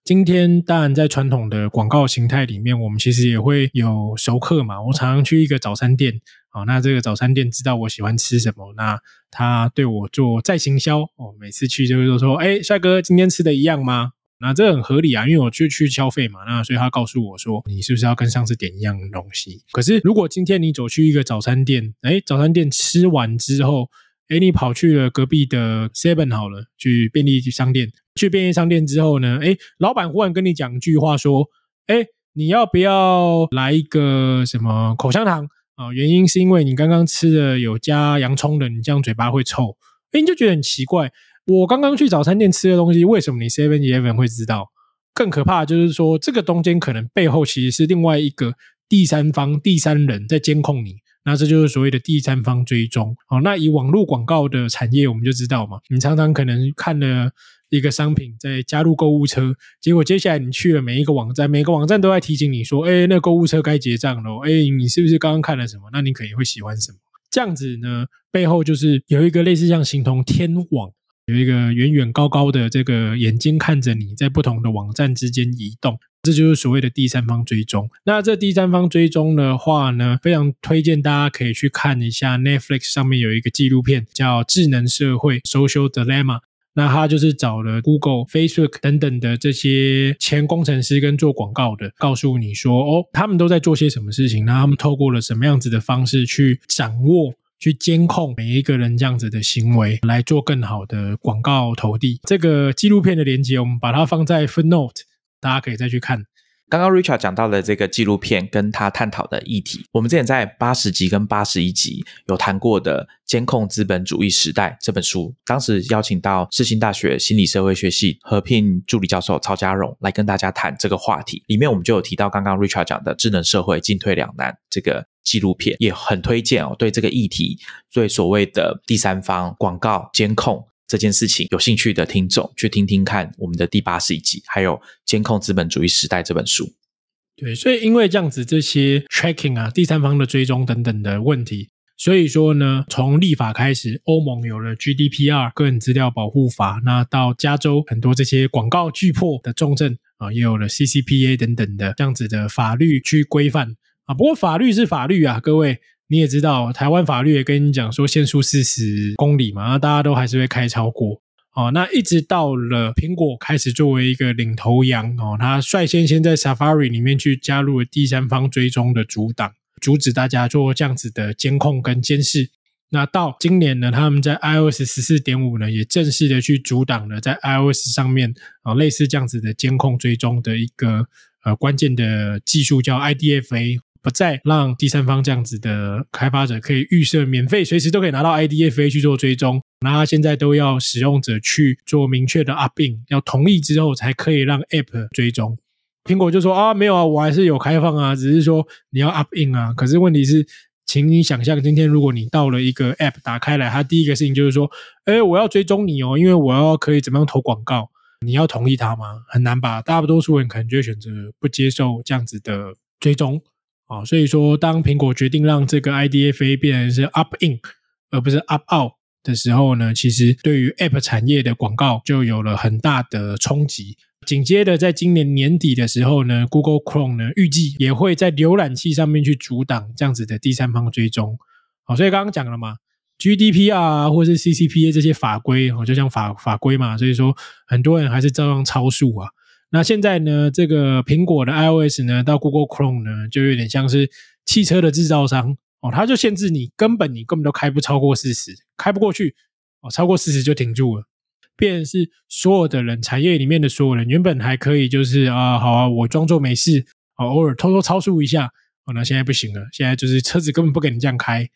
今天当然在传统的广告形态里面，我们其实也会有熟客嘛。我常常去一个早餐店，哦，那这个早餐店知道我喜欢吃什么，那他对我做再行销哦，每次去就是说，哎，帅哥，今天吃的一样吗？那这很合理啊，因为我就去消费嘛，那所以他告诉我说，你是不是要跟上次点一样的东西？可是如果今天你走去一个早餐店，哎，早餐店吃完之后，哎，你跑去了隔壁的 Seven 好了，去便利商店，去便利商店之后呢，哎，老板忽然跟你讲一句话说，哎，你要不要来一个什么口香糖啊？原因是因为你刚刚吃的有加洋葱的，你这样嘴巴会臭，哎，你就觉得很奇怪。我刚刚去早餐店吃的东西，为什么你 Seven Eleven 会知道？更可怕就是说，这个中间可能背后其实是另外一个第三方、第三人在监控你。那这就是所谓的第三方追踪。好，那以网络广告的产业，我们就知道嘛，你常常可能看了一个商品在加入购物车，结果接下来你去了每一个网站，每个网站都在提醒你说：“哎，那购物车该结账了。”哎，你是不是刚刚看了什么？那你可能会喜欢什么？这样子呢，背后就是有一个类似像形同天网。有一个远远高高的这个眼睛看着你在不同的网站之间移动，这就是所谓的第三方追踪。那这第三方追踪的话呢，非常推荐大家可以去看一下 Netflix 上面有一个纪录片叫《智能社会 Social Dilemma》。那他就是找了 Google、Facebook 等等的这些前工程师跟做广告的，告诉你说哦，他们都在做些什么事情，那他们透过了什么样子的方式去掌握。去监控每一个人这样子的行为，来做更好的广告投递。这个纪录片的连接，我们把它放在 footnote，大家可以再去看。刚刚 Richard 讲到的这个纪录片，跟他探讨的议题，我们之前在八十集跟八十一集有谈过的《监控资本主义时代》这本书，当时邀请到世新大学心理社会学系合聘助理教授曹家荣来跟大家谈这个话题。里面我们就有提到刚刚 Richard 讲的智能社会进退两难这个。纪录片也很推荐哦，对这个议题，对所谓的第三方广告监控这件事情有兴趣的听众，去听听看我们的第八十一集，还有《监控资本主义时代》这本书。对，所以因为这样子，这些 tracking 啊，第三方的追踪等等的问题，所以说呢，从立法开始，欧盟有了 GDPR 个人资料保护法，那到加州很多这些广告巨破的重症啊，也有了 CCPA 等等的这样子的法律去规范啊。不过法律是法律啊，各位你也知道，台湾法律也跟你讲说限速四十公里嘛，那大家都还是会开超过哦。那一直到了苹果开始作为一个领头羊哦，他率先先在 Safari 里面去加入了第三方追踪的阻挡，阻止大家做这样子的监控跟监视。那到今年呢，他们在 iOS 十四点五呢，也正式的去阻挡了在 iOS 上面啊类似这样子的监控追踪的一个呃关键的技术叫 IDFA。不再让第三方这样子的开发者可以预设免费，随时都可以拿到 IDFA 去做追踪。那他现在都要使用者去做明确的 up in，要同意之后才可以让 App 追踪。苹果就说啊，没有啊，我还是有开放啊，只是说你要 up in 啊。可是问题是，请你想象今天如果你到了一个 App 打开来，它第一个事情就是说，哎，我要追踪你哦，因为我要可以怎么样投广告？你要同意它吗？很难吧？大多数人可能就会选择不接受这样子的追踪。啊，所以说，当苹果决定让这个 IDFA 变成是 up in 而不是 up out 的时候呢，其实对于 App 产业的广告就有了很大的冲击。紧接着，在今年年底的时候呢，Google Chrome 呢预计也会在浏览器上面去阻挡这样子的第三方追踪。好，所以刚刚讲了嘛，GDPR，或是 CCPA 这些法规，哦，就像法法规嘛，所以说很多人还是照样超速啊。那现在呢？这个苹果的 iOS 呢，到 Google Chrome 呢，就有点像是汽车的制造商哦，它就限制你，根本你根本都开不超过四十，开不过去哦，超过四十就停住了。变是所有的人，产业里面的所有人，原本还可以就是啊，好啊，我装作没事，啊偶尔偷偷超速一下，哦，那现在不行了，现在就是车子根本不给你这样开，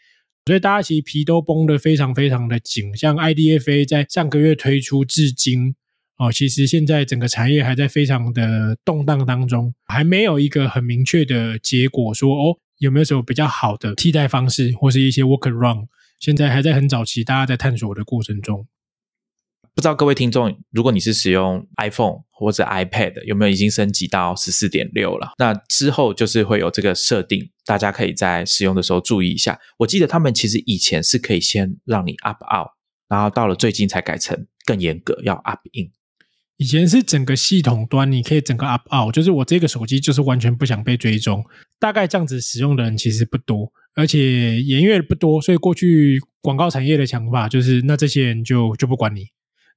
所以大家其实皮都绷得非常非常的紧。像 IDFA 在上个月推出至今。哦，其实现在整个产业还在非常的动荡当中，还没有一个很明确的结果，说哦有没有什么比较好的替代方式，或是一些 workaround，现在还在很早期，大家在探索的过程中。不知道各位听众，如果你是使用 iPhone 或者 iPad，有没有已经升级到十四点六了？那之后就是会有这个设定，大家可以在使用的时候注意一下。我记得他们其实以前是可以先让你 up out，然后到了最近才改成更严格，要 up in。以前是整个系统端，你可以整个 up out，就是我这个手机就是完全不想被追踪。大概这样子使用的人其实不多，而且也因为不多，所以过去广告产业的想法就是，那这些人就就不管你。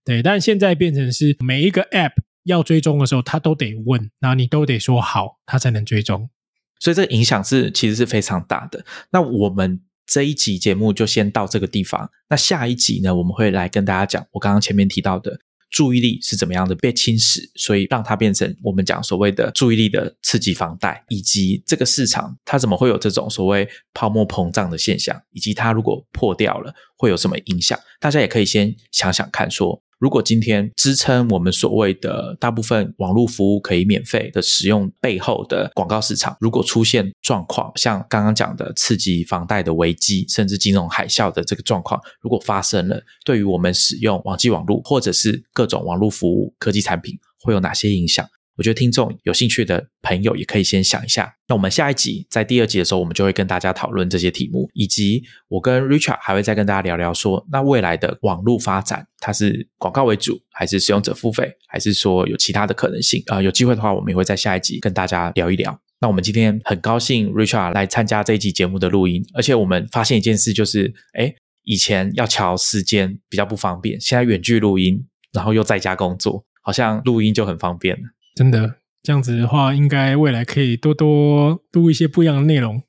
对，但现在变成是每一个 app 要追踪的时候，他都得问，然后你都得说好，他才能追踪。所以这个影响是其实是非常大的。那我们这一集节目就先到这个地方。那下一集呢，我们会来跟大家讲我刚刚前面提到的。注意力是怎么样的被侵蚀，所以让它变成我们讲所谓的注意力的刺激房贷，以及这个市场它怎么会有这种所谓泡沫膨胀的现象，以及它如果破掉了会有什么影响？大家也可以先想想看，说。如果今天支撑我们所谓的大部分网络服务可以免费的使用背后的广告市场，如果出现状况，像刚刚讲的刺激房贷的危机，甚至金融海啸的这个状况，如果发生了，对于我们使用网际网络或者是各种网络服务科技产品，会有哪些影响？我觉得听众有兴趣的朋友也可以先想一下。那我们下一集在第二集的时候，我们就会跟大家讨论这些题目，以及我跟 Richard 还会再跟大家聊聊说，那未来的网络发展，它是广告为主，还是使用者付费，还是说有其他的可能性？啊，有机会的话，我们也会在下一集跟大家聊一聊。那我们今天很高兴 Richard 来参加这一集节目的录音，而且我们发现一件事，就是哎，以前要调时间比较不方便，现在远距录音，然后又在家工作，好像录音就很方便了。真的这样子的话，应该未来可以多多录一些不一样的内容。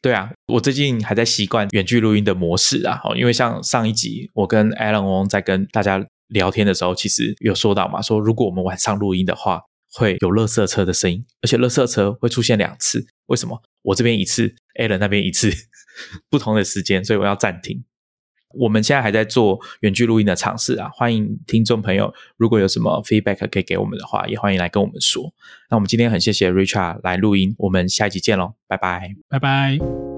对啊，我最近还在习惯远距录音的模式啊。因为像上一集我跟 Alan 在跟大家聊天的时候，其实有说到嘛，说如果我们晚上录音的话，会有垃圾车的声音，而且垃圾车会出现两次。为什么？我这边一次，Alan 那边一次，不同的时间，所以我要暂停。我们现在还在做远距录音的尝试啊，欢迎听众朋友，如果有什么 feedback 可以给我们的话，也欢迎来跟我们说。那我们今天很谢谢 Richard 来录音，我们下一集见喽，拜拜，拜拜。